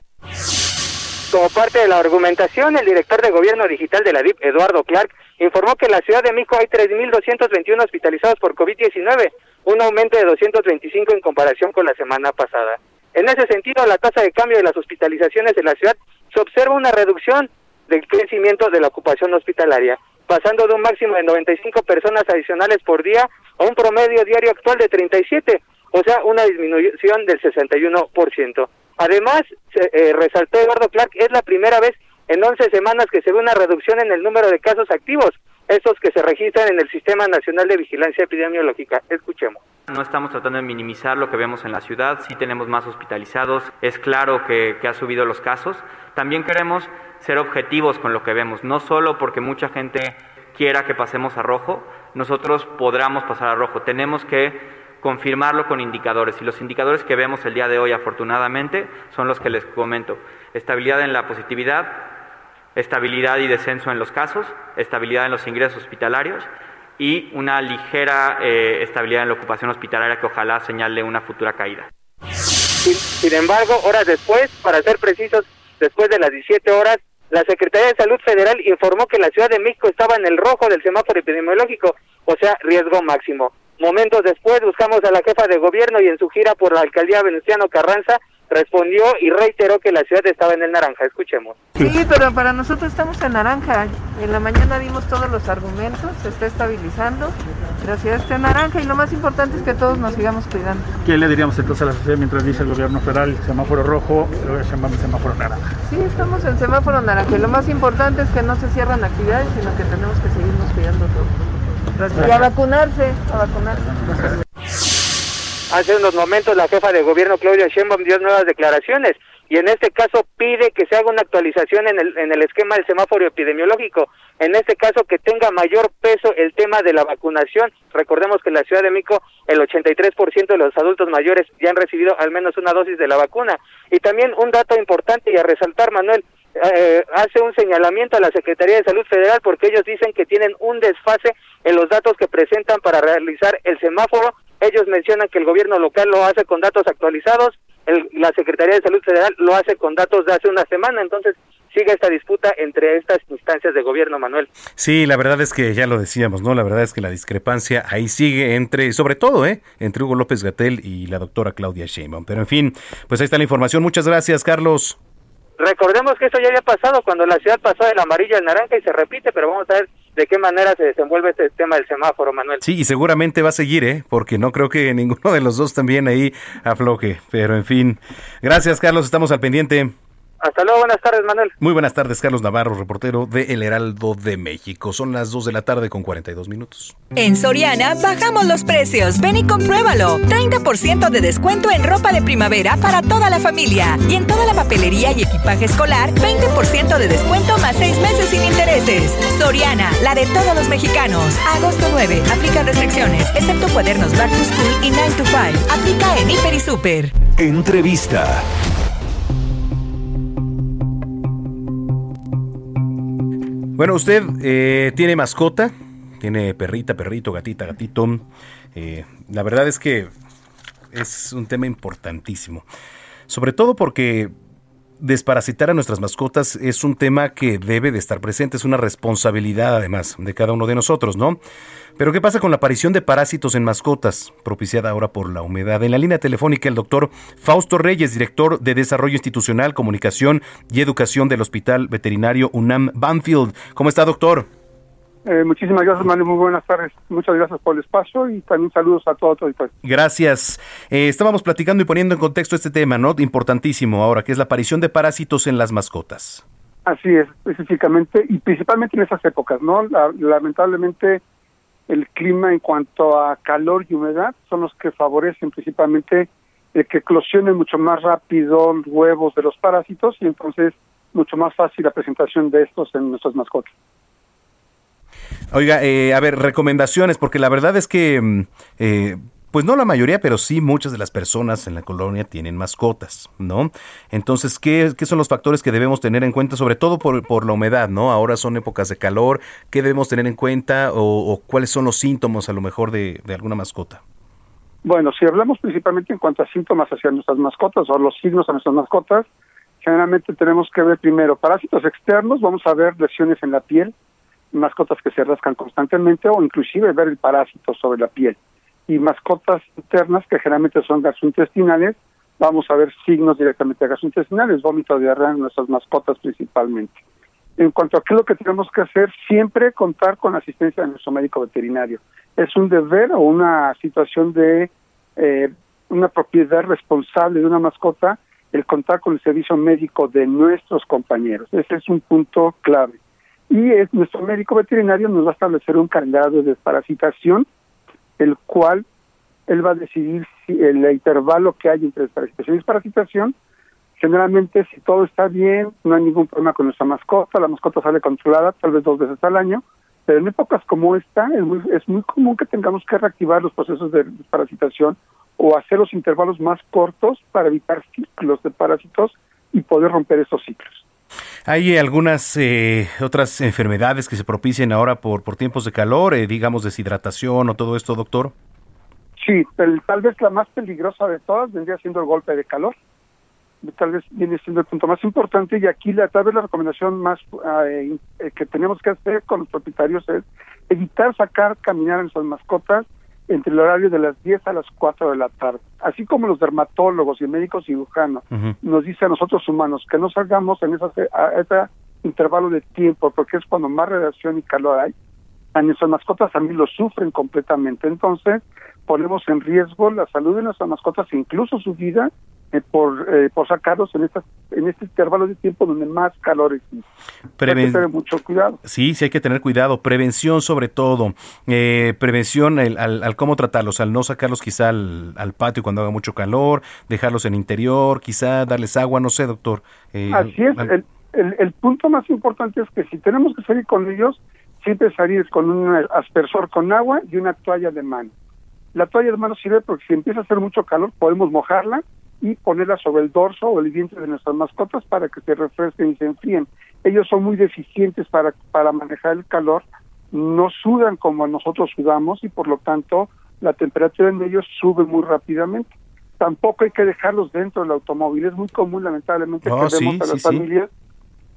Como parte de la argumentación, el director de gobierno digital de la DIP, Eduardo Clark, informó que en la Ciudad de México hay 3.221 hospitalizados por COVID-19, un aumento de 225 en comparación con la semana pasada. En ese sentido, la tasa de cambio de las hospitalizaciones de la ciudad se observa una reducción del crecimiento de la ocupación hospitalaria, pasando de un máximo de 95 personas adicionales por día a un promedio diario actual de 37, o sea, una disminución del 61%. Además, eh, resaltó Eduardo Clark, es la primera vez en 11 semanas que se ve una reducción en el número de casos activos, esos que se registran en el Sistema Nacional de Vigilancia Epidemiológica. Escuchemos. No estamos tratando de minimizar lo que vemos en la ciudad, sí tenemos más hospitalizados, es claro que, que ha subido los casos. También queremos ser objetivos con lo que vemos, no solo porque mucha gente quiera que pasemos a rojo, nosotros podamos pasar a rojo, tenemos que confirmarlo con indicadores. Y los indicadores que vemos el día de hoy, afortunadamente, son los que les comento. Estabilidad en la positividad, estabilidad y descenso en los casos, estabilidad en los ingresos hospitalarios y una ligera eh, estabilidad en la ocupación hospitalaria que ojalá señale una futura caída. Sin, embargo, horas después, para ser precisos, después de las 17 horas, la Secretaría de Salud Federal informó que la Ciudad de México estaba en el rojo del semáforo epidemiológico, o sea, riesgo máximo. Momentos después buscamos a la jefa de gobierno y en su gira por la alcaldía Venustiano Carranza respondió y reiteró que la ciudad estaba en el naranja. Escuchemos. Sí, pero para nosotros estamos en naranja. En la mañana dimos todos los argumentos, se está estabilizando, la ciudad está en naranja y lo más importante es que todos nos sigamos cuidando. ¿Qué le diríamos entonces a la sociedad mientras dice el gobierno federal semáforo rojo, luego llamamos semáforo naranja? Sí, estamos en semáforo naranja y lo más importante es que no se cierran actividades, sino que tenemos que seguirnos cuidando todos. Y a vacunarse, a vacunarse. Hace unos momentos la jefa de gobierno Claudia Sheinbaum dio nuevas declaraciones y en este caso pide que se haga una actualización en el, en el esquema del semáforo epidemiológico. En este caso que tenga mayor peso el tema de la vacunación. Recordemos que en la Ciudad de México el 83% de los adultos mayores ya han recibido al menos una dosis de la vacuna. Y también un dato importante y a resaltar, Manuel, eh, hace un señalamiento a la Secretaría de Salud Federal porque ellos dicen que tienen un desfase en los datos que presentan para realizar el semáforo. Ellos mencionan que el gobierno local lo hace con datos actualizados, el, la Secretaría de Salud Federal lo hace con datos de hace una semana, entonces sigue esta disputa entre estas instancias de gobierno, Manuel. Sí, la verdad es que ya lo decíamos, ¿no? La verdad es que la discrepancia ahí sigue entre, sobre todo, ¿eh? Entre Hugo López Gatel y la doctora Claudia Sheinbaum. Pero en fin, pues ahí está la información. Muchas gracias, Carlos. Recordemos que eso ya había pasado cuando la ciudad pasó del amarillo al naranja y se repite, pero vamos a ver de qué manera se desenvuelve este tema del semáforo, Manuel. Sí, y seguramente va a seguir, ¿eh? Porque no creo que ninguno de los dos también ahí afloje. Pero en fin, gracias, Carlos. Estamos al pendiente. Hasta luego, buenas tardes, Manuel. Muy buenas tardes, Carlos Navarro, reportero de El Heraldo de México. Son las 2 de la tarde con 42 minutos. En Soriana bajamos los precios. Ven y compruébalo. 30% de descuento en ropa de primavera para toda la familia. Y en toda la papelería y equipaje escolar, 20% de descuento más 6 meses sin intereses. Soriana, la de todos los mexicanos. Agosto 9. Aplica restricciones, excepto cuadernos Back to School y 9 to 5. Aplica en Hiper y Super. Entrevista. Bueno, usted eh, tiene mascota, tiene perrita, perrito, gatita, gatito. Eh, la verdad es que es un tema importantísimo. Sobre todo porque desparasitar a nuestras mascotas es un tema que debe de estar presente, es una responsabilidad además de cada uno de nosotros, ¿no? Pero ¿qué pasa con la aparición de parásitos en mascotas, propiciada ahora por la humedad? En la línea telefónica el doctor Fausto Reyes, director de Desarrollo Institucional, Comunicación y Educación del Hospital Veterinario UNAM Banfield. ¿Cómo está, doctor? Eh, muchísimas gracias, Manuel. Muy buenas tardes. Muchas gracias por el espacio y también saludos a todo. Gracias. Eh, estábamos platicando y poniendo en contexto este tema, ¿no? Importantísimo ahora, que es la aparición de parásitos en las mascotas. Así es, específicamente y principalmente en esas épocas, ¿no? La- lamentablemente el clima en cuanto a calor y humedad son los que favorecen principalmente el que eclosionen mucho más rápido los huevos de los parásitos y entonces mucho más fácil la presentación de estos en nuestras mascotas. Oiga, eh, a ver, recomendaciones, porque la verdad es que, mm, eh, pues no la mayoría, pero sí muchas de las personas en la colonia tienen mascotas, ¿no? Entonces, ¿qué, qué son los factores que debemos tener en cuenta, sobre todo por, por la humedad, ¿no? Ahora son épocas de calor, ¿qué debemos tener en cuenta o, cuáles son los síntomas a lo mejor de, de alguna mascota? Bueno, si hablamos principalmente en cuanto a síntomas hacia nuestras mascotas o los signos a nuestras mascotas, generalmente tenemos que ver primero parásitos externos, vamos a ver lesiones en la piel, mascotas que se rascan constantemente o inclusive ver el parásito sobre la piel. Y mascotas internas que generalmente son gastrointestinales, vamos a ver signos directamente gastrointestinales, vómito, diarrea en nuestras mascotas principalmente. En cuanto a qué es lo que tenemos que hacer, siempre contar con la asistencia de nuestro médico veterinario. Es un deber o una situación de eh, una propiedad responsable de una mascota el contar con el servicio médico de nuestros compañeros. Ese es un punto clave. y es, nuestro médico veterinario nos va a establecer un calendario de desparasitación, el cual él va a decidir si el intervalo que hay entre desparasitación y desparasitación. Generalmente, si todo está bien, no hay ningún problema con nuestra mascota, la mascota sale controlada tal vez dos veces al año, pero en épocas como esta es muy, es muy común que tengamos que reactivar los procesos de desparasitación o hacer los intervalos más cortos para evitar ciclos de parásitos y poder romper esos ciclos. ¿Hay algunas eh, otras enfermedades que se propicien ahora por, por tiempos de calor, eh, digamos deshidratación o todo esto, doctor? Sí, tal vez la más peligrosa de todas vendría siendo el golpe de calor. Tal vez viene siendo el punto más importante y aquí la, tal vez la recomendación más eh, eh, que tenemos que hacer con los propietarios es evitar sacar, caminar a nuestras mascotas entre el horario de las 10 a las 4 de la tarde. Así como los dermatólogos y el médico cirujano nos dice a nosotros humanos que no salgamos en esa, a ese intervalo de tiempo porque es cuando más radiación y calor hay, a nuestras mascotas también lo sufren completamente. Entonces, ponemos en riesgo la salud de nuestras mascotas e incluso su vida eh, por, eh, por sacarlos en, estas, en este intervalo de tiempo donde más calor existe. Hay que tener mucho cuidado. Sí, sí hay que tener cuidado. Prevención sobre todo. Eh, prevención el- al, al cómo tratarlos, al no sacarlos quizá al, al patio cuando haga mucho calor, dejarlos en interior, quizá darles agua, no sé, doctor. Eh, Así es, al- el, el, el punto más importante es que si tenemos que salir con ellos, siempre salir con un aspersor con agua y una toalla de mano. La toalla de mano sirve porque si empieza a hacer mucho calor, podemos mojarla y ponerla sobre el dorso o el vientre de nuestras mascotas para que se refresquen y se enfríen. Ellos son muy deficientes para, para manejar el calor, no sudan como nosotros sudamos y por lo tanto la temperatura en ellos sube muy rápidamente. Tampoco hay que dejarlos dentro del automóvil. Es muy común, lamentablemente, Oh, que vemos a las sí, sí. familias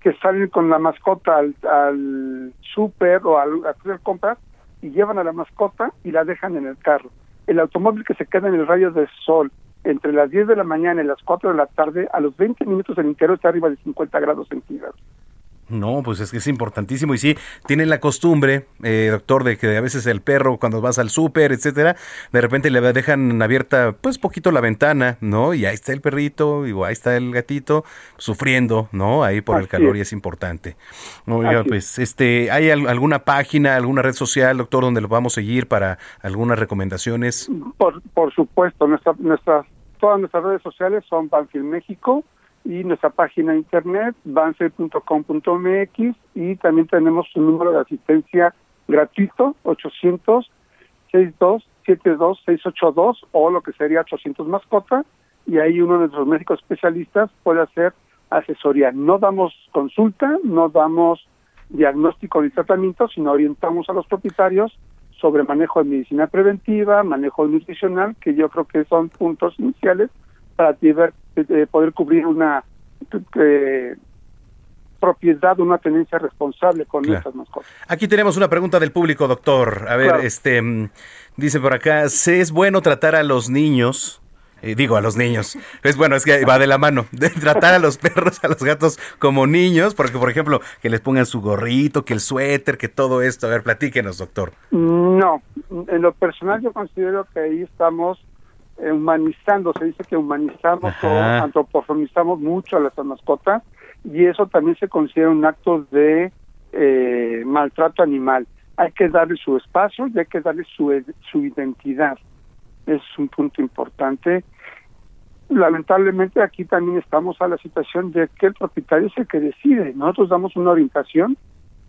que salen con la mascota al, al súper o al, a hacer compras y llevan a la mascota y la dejan en el carro. El automóvil que se queda en el rayo del sol entre las 10 de la mañana y las 4 de la tarde, a los 20 minutos el interior está arriba de 50 grados centígrados. No, pues es que es importantísimo y sí, tienen la costumbre, eh, doctor, de que a veces el perro cuando vas al súper, etcétera, de repente le dejan abierta pues poquito la ventana, ¿no? Y ahí está el perrito, y ahí está el gatito sufriendo, ¿no? Ahí por el calor es. y es importante. Oiga, Así pues este, ¿hay al- alguna página, alguna red social, doctor, donde lo vamos a seguir para algunas recomendaciones? Por, por supuesto, nuestra, nuestras, todas nuestras redes sociales son Banfield México y nuestra página de internet banfield.com.mx y también tenemos un número de asistencia gratuito 800 62 72 682 o lo que sería 800 mascota y ahí uno de nuestros médicos especialistas puede hacer asesoría. No damos consulta, no damos diagnóstico ni tratamiento, sino orientamos a los propietarios sobre manejo de medicina preventiva, manejo nutricional, que yo creo que son puntos iniciales para tiver- eh, poder cubrir una eh, propiedad, una tenencia responsable con Claro. nuestras mascotas. Aquí tenemos una pregunta del público, doctor. A ver, Claro. este mm, dice por acá, ¿se es bueno tratar a los niños? eh, digo, a los niños. Es bueno, es que va de la mano. De tratar a los perros, a los gatos como niños, porque, por ejemplo, que les pongan su gorrito, que el suéter, que todo esto. A ver, platíquenos, doctor. No, en lo personal yo considero que ahí estamos eh, humanizando, se dice que humanizamos Ajá. o antropoformizamos mucho a las mascotas y eso también se considera un acto de eh, maltrato animal. Hay que darle su espacio y hay que darle su, su identidad. Es un punto importante. Lamentablemente aquí también estamos a la situación de que el propietario es el que decide. Nosotros damos una orientación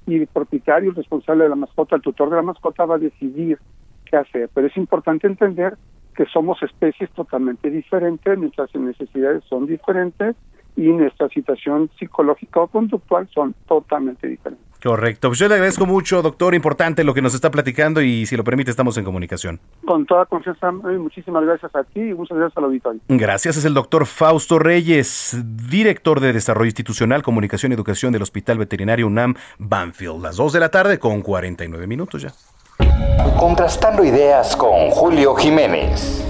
y el propietario, el responsable de la mascota, el tutor de la mascota va a decidir qué hacer. Pero es importante entender que somos especies totalmente diferentes, nuestras necesidades son diferentes y nuestra situación psicológica o conductual son totalmente diferentes. Correcto. Pues yo le agradezco mucho, doctor. Importante lo que nos está platicando y si lo permite, estamos en comunicación. Con toda confianza, eh, muchísimas gracias a ti y muchas gracias al auditorio. Gracias, es el doctor Fausto Reyes, director de Desarrollo Institucional, Comunicación y Educación del Hospital Veterinario UNAM Banfield. Las 2 de la tarde con 49 minutos ya. Contrastando ideas con Julio Jiménez.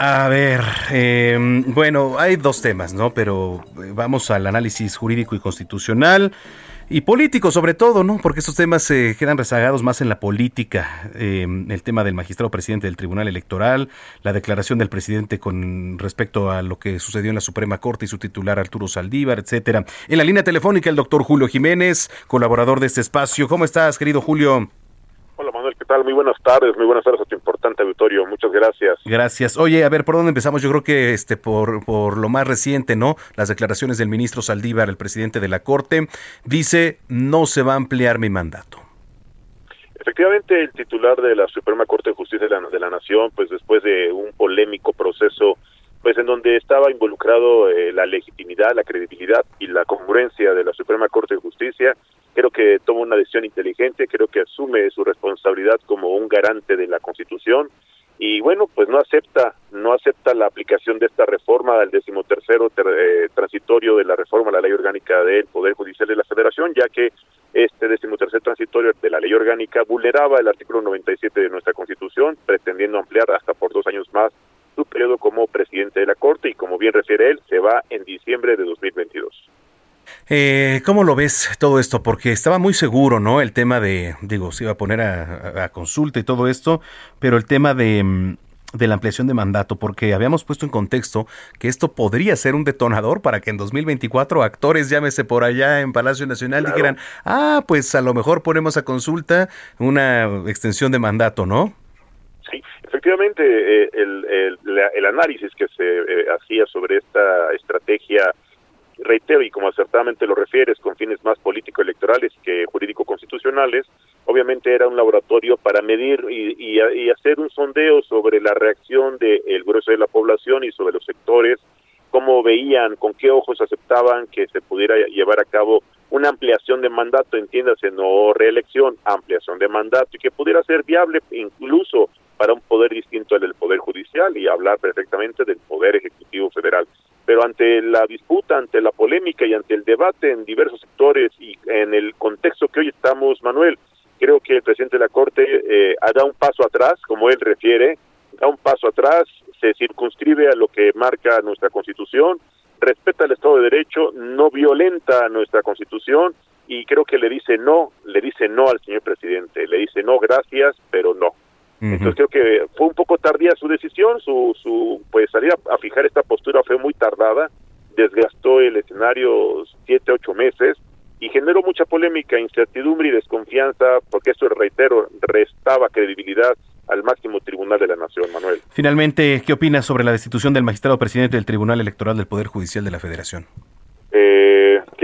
A ver, eh, bueno, hay dos temas, ¿no? Pero eh, vamos al análisis jurídico y constitucional y político sobre todo, ¿no? Porque estos temas se quedan rezagados más en la política. Eh, el tema del magistrado presidente del Tribunal Electoral, la declaración del presidente con respecto a lo que sucedió en la Suprema Corte y su titular Arturo Saldívar, etcétera. En la línea telefónica el doctor Julio Jiménez, colaborador de este espacio. ¿Cómo estás, querido Julio? Hola Manuel, ¿qué tal? Muy buenas tardes, muy buenas tardes a tu importante auditorio. Muchas gracias. Gracias. Oye, a ver, ¿por dónde empezamos? Yo creo que este por, por lo más reciente, ¿no? Las declaraciones del ministro Saldívar, el presidente de la Corte, dice no se va a ampliar mi mandato. Efectivamente, el titular de la Suprema Corte de Justicia de la, de la Nación, pues después de un polémico proceso, pues en donde estaba involucrado eh, la legitimidad, la credibilidad y la congruencia de la Suprema Corte de Justicia, creo que toma una decisión inteligente, creo que asume su responsabilidad como un garante de la Constitución y bueno, pues no acepta, no acepta la aplicación de esta reforma al decimotercero ter, eh, transitorio de la reforma a la ley orgánica del Poder Judicial de la Federación, ya que este decimotercer transitorio de la ley orgánica vulneraba el artículo 97 de nuestra Constitución, pretendiendo ampliar hasta por dos años más su periodo como presidente de la Corte y como bien refiere él, se va en diciembre de 2022. Eh, ¿Cómo lo ves todo esto? Porque estaba muy seguro, ¿no? El tema de, digo, se iba a poner a, a consulta y todo esto, pero el tema de, mm, de la ampliación de mandato, porque habíamos puesto en contexto que esto podría ser un detonador para que en 2024 actores, llámese por allá en Palacio Nacional, Claro. dijeran, ah, pues a lo mejor ponemos a consulta una extensión de mandato, ¿no? Sí, efectivamente, eh, el, el, el análisis que se eh, hacía sobre esta estrategia, reitero, y como acertadamente lo refieres, con fines más político-electorales que jurídico-constitucionales, obviamente era un laboratorio para medir y, y- hacer un sondeo sobre la reacción del grueso de la población y sobre los sectores, cómo veían, con qué ojos aceptaban que se pudiera llevar a cabo una ampliación de mandato, entiéndase, no reelección, ampliación de mandato, y que pudiera ser viable incluso para un poder distinto al del Poder Judicial y hablar perfectamente del Poder Ejecutivo Federal. Pero ante la disputa, ante la polémica y ante el debate en diversos sectores y en el contexto que hoy estamos, Manuel, creo que el presidente de la Corte eh, da un paso atrás, como él refiere, da un paso atrás, se circunscribe a lo que marca nuestra Constitución, respeta el Estado de Derecho, no violenta nuestra Constitución y creo que le dice no, le dice no al señor presidente, le dice no, gracias, pero no. Entonces creo que fue un poco tardía su decisión, su, su pues salir a, a fijar esta postura fue muy tardada, desgastó el escenario siete, ocho meses y generó mucha polémica, incertidumbre y desconfianza, porque eso, reitero, restaba credibilidad al máximo tribunal de la nación, Manuel. Finalmente, ¿qué opinas sobre la destitución del magistrado presidente del Tribunal Electoral del Poder Judicial de la Federación?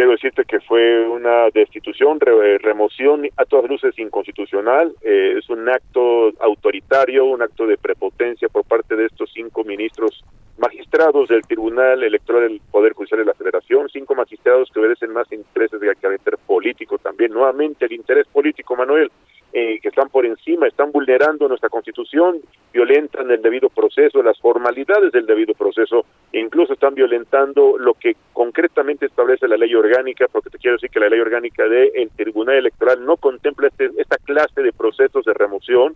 Eh, quiero decirte que fue una destitución, re- remoción a todas luces inconstitucional. Eh, es un acto autoritario, un acto de prepotencia por parte de estos cinco ministros magistrados del Tribunal Electoral del Poder Judicial de la Federación, cinco magistrados que obedecen más intereses de carácter político también. Nuevamente el interés político, Manuel, eh, que están por encima, están vulnerando nuestra constitución, violentan el debido proceso, las formalidades del debido proceso, incluso están violentando lo que concretamente establece la ley orgánica, porque te quiero decir que la ley orgánica del Tribunal Electoral no contempla este- esta clase de procesos de remoción.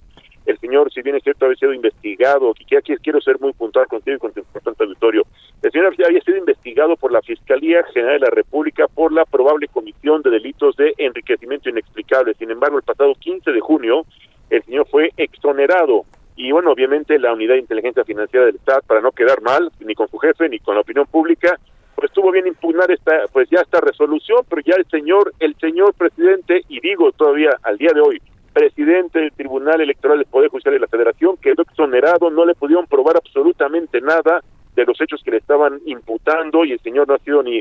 El señor, si bien es cierto, había sido investigado, aquí quiero ser muy puntual contigo y con tu importante auditorio, el señor había sido investigado por la Fiscalía General de la República por la probable comisión de delitos de enriquecimiento inexplicable. Sin embargo, el pasado 15 de junio, el señor fue exonerado. Y bueno, obviamente la Unidad de Inteligencia Financiera del Estado, para no quedar mal, ni con su jefe, ni con la opinión pública, pues estuvo bien impugnar esta, pues ya esta resolución, pero ya el señor, el señor presidente, y digo todavía al día de hoy, presidente del Tribunal Electoral del Poder Judicial de la Federación, quedó exonerado, no le pudieron probar absolutamente nada de los hechos que le estaban imputando y el señor no ha sido ni,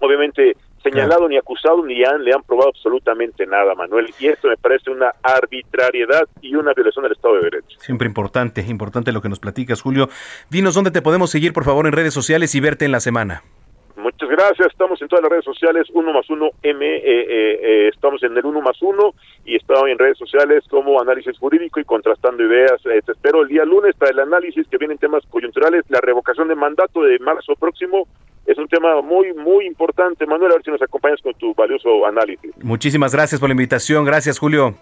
obviamente, señalado ni acusado ni han, le han probado absolutamente nada, Manuel. Y esto me parece una arbitrariedad y una violación del Estado de Derecho. Siempre importante, importante lo que nos platicas, Julio. Dinos dónde te podemos seguir, por favor, en redes sociales y verte en la semana. Muchas gracias. Estamos en todas las redes sociales, uno más uno M, eh, eh, eh, estamos en el uno más uno y estamos en redes sociales como análisis jurídico y contrastando ideas. Eh, te espero el día lunes para el análisis que vienen temas coyunturales. La revocación de mandato de marzo próximo es un tema muy, muy importante. Manuel, a ver si nos acompañas con tu valioso análisis. Muchísimas gracias por la invitación. Gracias, Julio.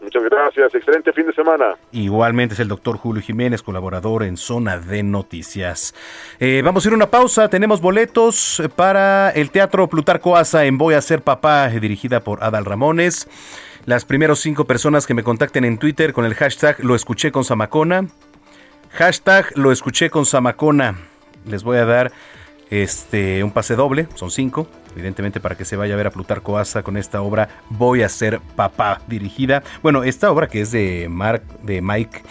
Muchas gracias, excelente fin de semana. Igualmente es el doctor Julio Jiménez, colaborador en Zona de Noticias. Eh, vamos a ir a una pausa, tenemos boletos para el Teatro Plutarco Asa en Voy a ser papá, dirigida por Adal Ramones. Las primeros cinco personas que me contacten en Twitter con el hashtag lo escuché con Samacona. Hashtag lo escuché con Samacona. Les voy a dar este un pase doble, son cinco, evidentemente para que se vaya a ver a Plutarco Asa con esta obra Voy a ser papá, dirigida, bueno, esta obra que es de Mark, de Mike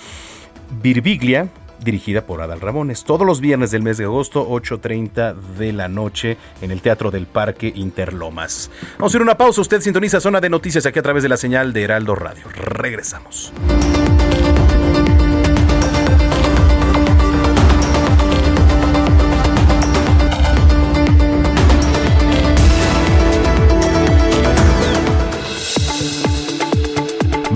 Birbiglia, dirigida por Adal Ramones. Todos los viernes del mes de agosto, 8.30 de la noche, en el Teatro del Parque Interlomas. Vamos a ir a una pausa. Usted sintoniza Zona de Noticias aquí a través de la señal de Heraldo Radio. Regresamos.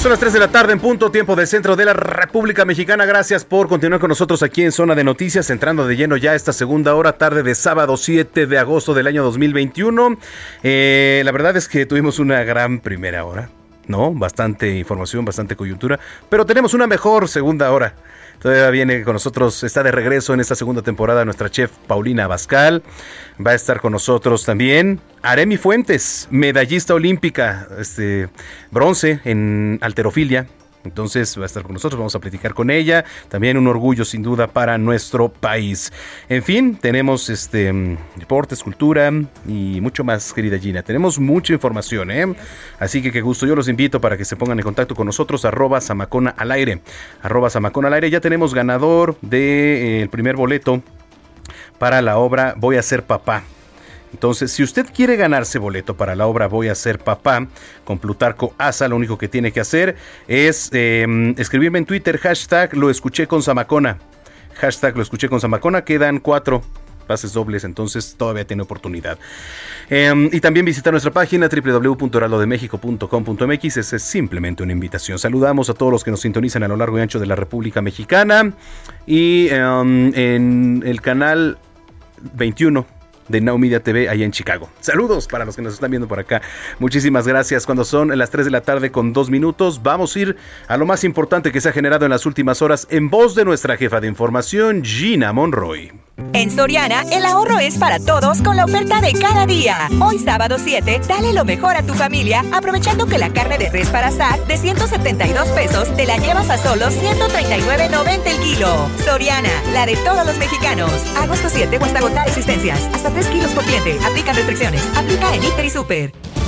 Son las 3 de la tarde en punto, tiempo del centro de la República Mexicana. Gracias por continuar con nosotros aquí en Zona de Noticias, entrando de lleno ya esta segunda hora, tarde de sábado 7 de agosto del año 2021. Eh, la verdad es que tuvimos una gran primera hora, ¿no? Bastante información, bastante coyuntura, pero tenemos una mejor segunda hora. Todavía viene con nosotros, está de regreso en esta segunda temporada nuestra chef Paulina Abascal. Va a estar con nosotros también Aremi Fuentes, medallista olímpica, este bronce en alterofilia. Entonces va a estar con nosotros, vamos a platicar con ella. También un orgullo sin duda para nuestro país. En fin, tenemos este deportes, cultura y mucho más, querida Gina. Tenemos mucha información, ¿eh? Así que qué gusto. Yo los invito para que se pongan en contacto con nosotros, arroba Samacona al aire. Arroba Samacona al aire. Ya tenemos ganador del de, eh, primer boleto para la obra Voy a ser papá. Entonces, si usted quiere ganarse boleto para la obra Voy a ser papá con Plutarco Asa, lo único que tiene que hacer es eh, escribirme en Twitter hashtag lo escuché con Samacona. Hashtag lo escuché con Samacona. Quedan cuatro pases dobles, entonces todavía tiene oportunidad. Eh, y también visitar nuestra página www.heraldodemexico.com.mx. Es simplemente una invitación. Saludamos a todos los que nos sintonizan a lo largo y ancho de la República Mexicana y eh, en el canal 21 de Now Media TV allá en Chicago. Saludos para los que nos están viendo por acá. Muchísimas gracias. Cuando son las 3 de la tarde con 2 minutos, vamos a ir a lo más importante que se ha generado en las últimas horas en voz de nuestra jefa de información, Gina Monroy. En Soriana, el ahorro es para todos con la oferta de cada día. Hoy sábado 7, dale lo mejor a tu familia aprovechando que la carne de res para asar de 172 pesos te la llevas a solo 139.90 el kilo. Soriana, la de todos los mexicanos. Agosto 7 o hasta agotar existencias. Hasta 3 kilos por cliente. Aplican restricciones. Aplica en Hiper y Super.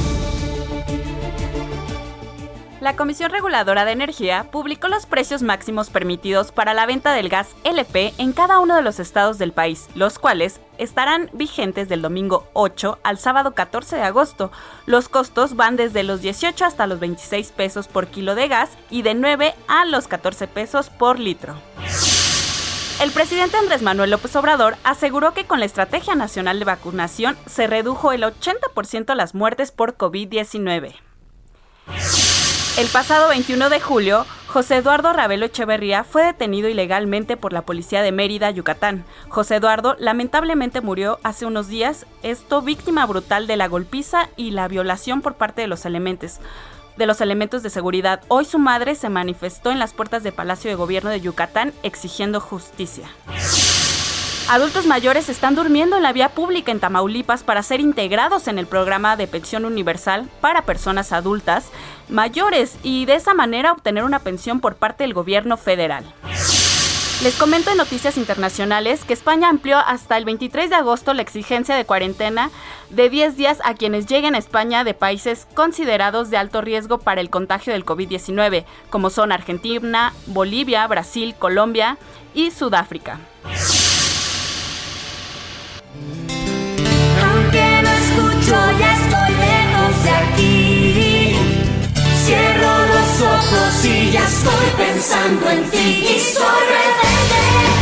La Comisión Reguladora de Energía publicó los precios máximos permitidos para la venta del gas LP en cada uno de los estados del país, los cuales estarán vigentes del domingo 8 al sábado 14 de agosto. Los costos van desde los 18 hasta los 26 pesos por kilo de gas y de 9 a los 14 pesos por litro. El presidente Andrés Manuel López Obrador aseguró que con la Estrategia Nacional de Vacunación se redujo el 80% las muertes por COVID-19. El pasado 21 de julio, José Eduardo Ravelo Echeverría fue detenido ilegalmente por la policía de Mérida, Yucatán. José Eduardo lamentablemente murió hace unos días, esto víctima brutal de la golpiza y la violación por parte de los elementos de los elementos de seguridad. Hoy su madre se manifestó en las puertas del Palacio de Gobierno de Yucatán exigiendo justicia. Adultos mayores están durmiendo en la vía pública en Tamaulipas para ser integrados en el programa de pensión universal para personas adultas mayores y de esa manera obtener una pensión por parte del gobierno federal. Les comento en noticias internacionales que España amplió hasta el 23 de agosto la exigencia de cuarentena de 10 días a quienes lleguen a España de países considerados de alto riesgo para el contagio del COVID-19, como son Argentina, Bolivia, Brasil, Colombia y Sudáfrica. yo ya estoy lejos de aquí. Cierro los ojos y ya estoy pensando en ti y soy rebelde.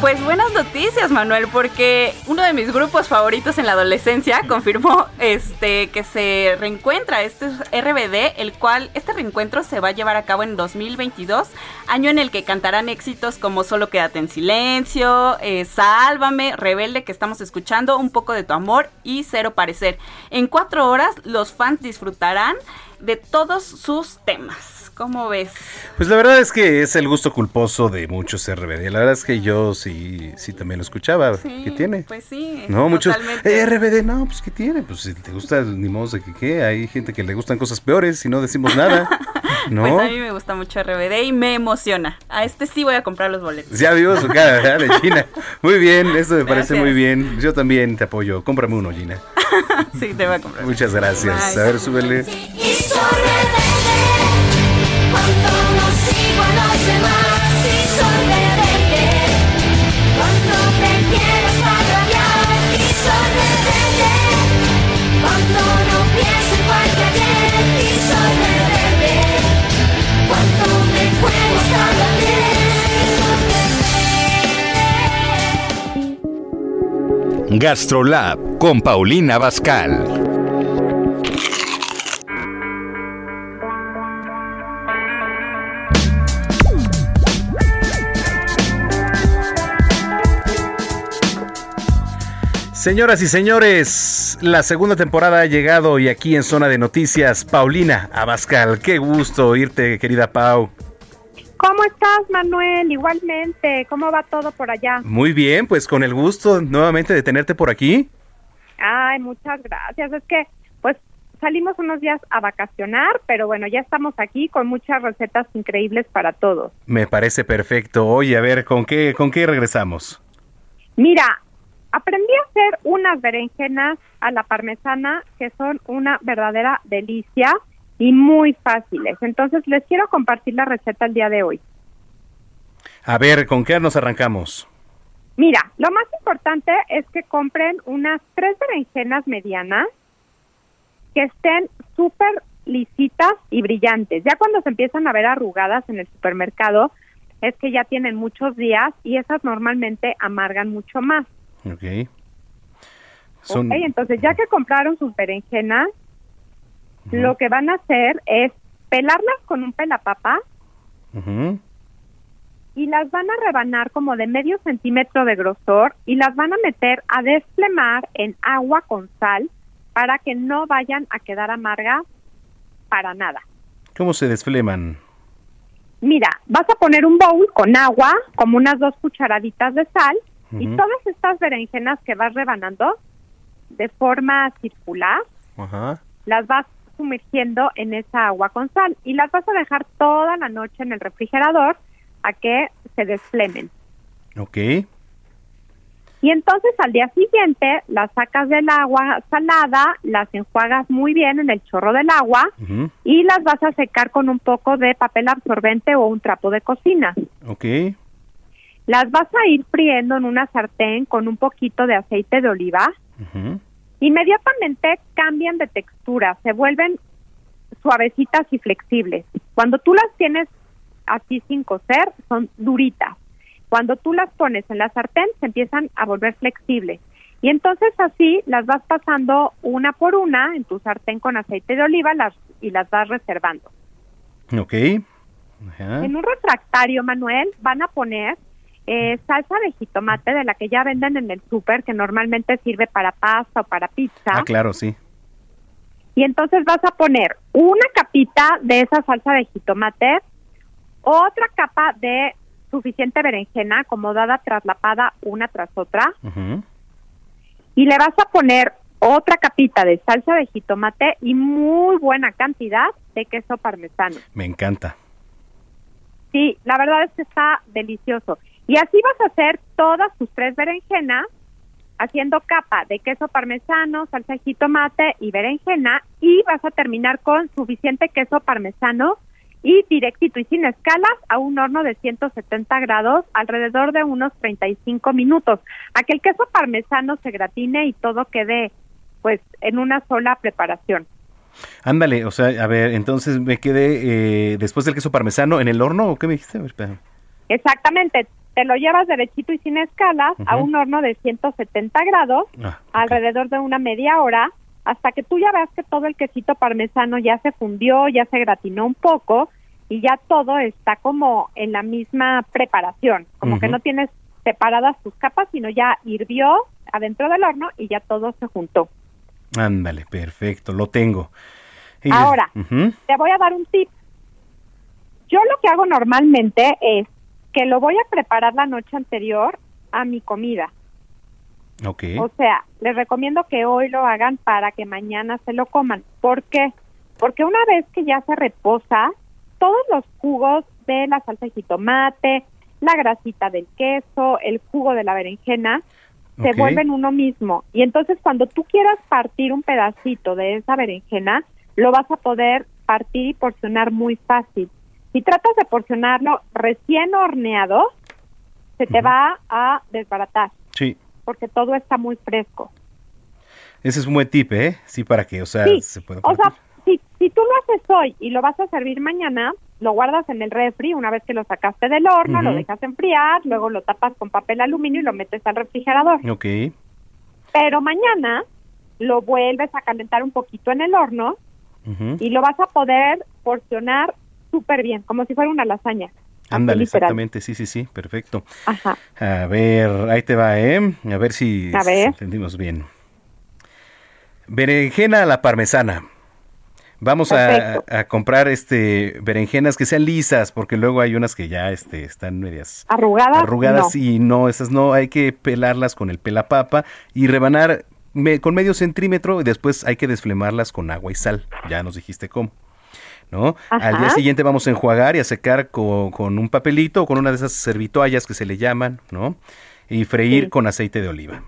Pues buenas noticias, Manuel, porque uno de mis grupos favoritos en la adolescencia confirmó este que se reencuentra este es RBD, el cual este reencuentro se va a llevar a cabo en 2022, año en el que cantarán éxitos como Solo quédate en silencio, eh, Sálvame, Rebelde que estamos escuchando, Un poco de tu amor y Cero parecer. En cuatro horas los fans disfrutarán de todos sus temas. ¿Cómo ves? Pues la verdad es que es el gusto culposo de muchos RBD. La verdad es que yo sí, sí también lo escuchaba. Sí, ¿Qué tiene? Pues sí. No, muchos. "Eh, RBD, no, pues ¿qué tiene? Pues si te gusta, ni modo de que qué. Hay gente que le gustan cosas peores y no decimos nada. ¿No? Pues a mí me gusta mucho RBD y me emociona. A este sí voy a comprar los boletos. Ya vio su cara ¿verdad? de Gina. Muy bien, esto me parece muy bien. Yo también te apoyo. Cómprame uno, Gina. sí, te voy a comprar. Muchas gracias. Bye. A ver, súbele. Gastrolab con Paulina Bascal. Señoras y señores, la segunda temporada ha llegado y aquí en Zona de Noticias, Paulina Abascal. Qué gusto oírte, querida Pau. ¿Cómo estás, Manuel? Igualmente, ¿cómo va todo por allá? Muy bien, pues con el gusto nuevamente de tenerte por aquí. Ay, muchas gracias. Es que, pues, salimos unos días a vacacionar, pero bueno, ya estamos aquí con muchas recetas increíbles para todos. Me parece perfecto. Oye, a ver, ¿con qué, con qué regresamos? Mira, aprendí a hacer unas berenjenas a la parmesana que son una verdadera delicia y muy fáciles. Entonces, les quiero compartir la receta el día de hoy. A ver, ¿con qué nos arrancamos? Mira, lo más importante es que compren unas tres berenjenas medianas que estén súper lisitas y brillantes. Ya cuando se empiezan a ver arrugadas en el supermercado, es que ya tienen muchos días y esas normalmente amargan mucho más. Ok. Son- Ok, entonces ya que compraron sus berenjenas, lo que van a hacer es pelarlas con un pelapapa Ujú. y las van a rebanar como de medio centímetro de grosor y las van a meter a desplemar en agua con sal para que no vayan a quedar amargas para nada. ¿Cómo se desfleman? Mira, vas a poner un bowl con agua, como unas dos cucharaditas de sal, y todas estas berenjenas que vas rebanando de forma circular, Ajá. las vas sumergiendo en esa agua con sal y las vas a dejar toda la noche en el refrigerador a que se desflemen. Ok. Y entonces al día siguiente las sacas del agua salada, las enjuagas muy bien en el chorro del agua y las vas a secar con un poco de papel absorbente o un trapo de cocina. Ok. Las vas a ir friendo en una sartén con un poquito de aceite de oliva. Ujú. Inmediatamente cambian de textura, se vuelven suavecitas y flexibles. Cuando tú las tienes así sin cocer, son duritas. Cuando tú las pones en la sartén, se empiezan a volver flexibles. Y entonces así las vas pasando una por una en tu sartén con aceite de oliva las, y las vas reservando. Ok. Ajá. En un refractario, Manuel, van a poner eh, salsa de jitomate de la que ya venden en el súper, que normalmente sirve para pasta o para pizza. Ah, claro, sí. Y entonces vas a poner una capita de esa salsa de jitomate, otra capa de suficiente berenjena acomodada, traslapada una tras otra, y le vas a poner otra capita de salsa de jitomate y muy buena cantidad de queso parmesano. Me encanta. Sí, la verdad es que está delicioso. Y así vas a hacer todas tus tres berenjenas, haciendo capa de queso parmesano, salsa de jitomate y berenjena, y vas a terminar con suficiente queso parmesano y directito y sin escalas a un horno de 170 grados alrededor de unos 35 minutos. A que el queso parmesano se gratine y todo quede pues en una sola preparación. Ándale, o sea, a ver, entonces me quedé eh, después del queso parmesano en el horno, ¿o qué me dijiste? A ver, espera. Exactamente, te lo llevas derechito y sin escalas a un horno de 170 grados Ah, alrededor de una media hora hasta que tú ya veas que todo el quesito parmesano ya se fundió, ya se gratinó un poco y ya todo está como en la misma preparación, como que no tienes separadas tus capas, sino ya hirvió adentro del horno y ya todo se juntó. Ándale, perfecto, lo tengo. Y- Ahora, te voy a dar un tip. Yo lo que hago normalmente es que lo voy a preparar la noche anterior a mi comida. Ok. O sea, les recomiendo que hoy lo hagan para que mañana se lo coman. ¿Por qué? Porque una vez que ya se reposa, todos los jugos de la salsa de jitomate, la grasita del queso, el jugo de la berenjena, se vuelven uno mismo. Y entonces cuando tú quieras partir un pedacito de esa berenjena, lo vas a poder partir y porcionar muy fácil. Si tratas de porcionarlo recién horneado, se te va a desbaratar. Sí, porque todo está muy fresco. ese es un buen tip, ¿eh? Sí, para que, o sea, Sí, se pueda... O sea, si, si tú lo haces hoy y lo vas a servir mañana, lo guardas en el refri una vez que lo sacaste del horno, lo dejas enfriar, luego lo tapas con papel aluminio y lo metes al refrigerador. Ok, Pero mañana lo vuelves a calentar un poquito en el horno y lo vas a poder porcionar súper bien, como si fuera una lasaña. ándale, exactamente, sí, sí, sí, perfecto. Ajá. A ver, ahí te va, ¿eh? A ver si A ver. entendimos bien. Berenjena a la parmesana. Vamos a, comprar este berenjenas que sean lisas, porque luego hay unas que ya este, están medias Arrugadas. arrugadas no. y no, esas no, hay que pelarlas con el pelapapa y rebanar me- con medio centímetro y después hay que desflemarlas con agua y sal. Ya nos dijiste cómo. ¿No? Al día siguiente vamos a enjuagar y a secar co- con, un papelito o con una de esas servitoallas que se le llaman, ¿no? Y freír Sí. con aceite de oliva.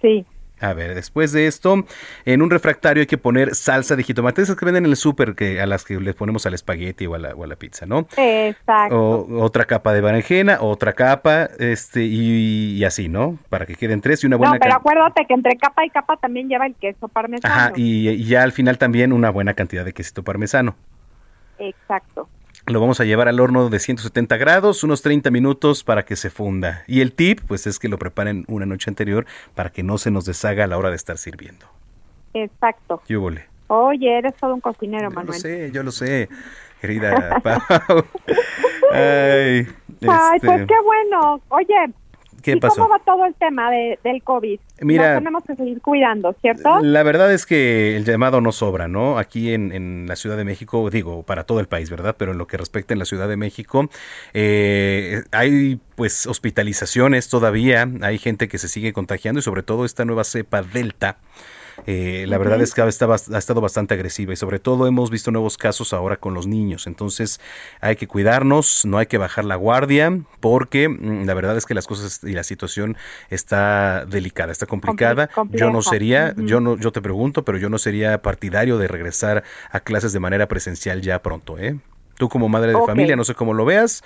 Sí. A ver, después de esto, en un refractario hay que poner salsa de jitomate, esas que venden en el súper, que a las que le ponemos al espagueti o a la, o a la pizza, ¿no? Exacto. O, otra capa de berenjena, otra capa, este, y, y así, ¿no? Para que queden tres y una buena No, pero acuérdate que entre capa y capa también lleva el queso parmesano. Ajá, y, y ya al final también una buena cantidad de quesito parmesano. Exacto. Lo vamos a llevar al horno de 170 grados, unos 30 minutos para que se funda. Y el tip, pues es que lo preparen una noche anterior para que no se nos deshaga a la hora de estar sirviendo. Exacto. ¿Qué hubo, le? Oye, eres todo un cocinero, Yo lo Manuel. sé, yo lo sé, querida Pau. Ay, Ay, este, pues qué bueno. Oye, ¿qué ¿y pasó? cómo va todo el tema de, del COVID? Mira- Nos tenemos que seguir cuidando, ¿cierto? La verdad es que el llamado no sobra, ¿no? Aquí en, en la Ciudad de México, digo, para todo el país, ¿verdad? Pero en lo que respecta en la Ciudad de México, eh, hay pues hospitalizaciones todavía, hay gente que se sigue contagiando y sobre todo esta nueva cepa Delta. Eh, la verdad es que ha estado, ha estado bastante agresiva y sobre todo hemos visto nuevos casos ahora con los niños. Entonces hay que cuidarnos, no hay que bajar la guardia porque mm, la verdad es que las cosas y la situación está delicada, está complicada. Compli- Yo no sería, yo no, yo te pregunto, pero yo no sería partidario de regresar a clases de manera presencial ya pronto, ¿eh? Tú como madre de familia, no sé cómo lo veas,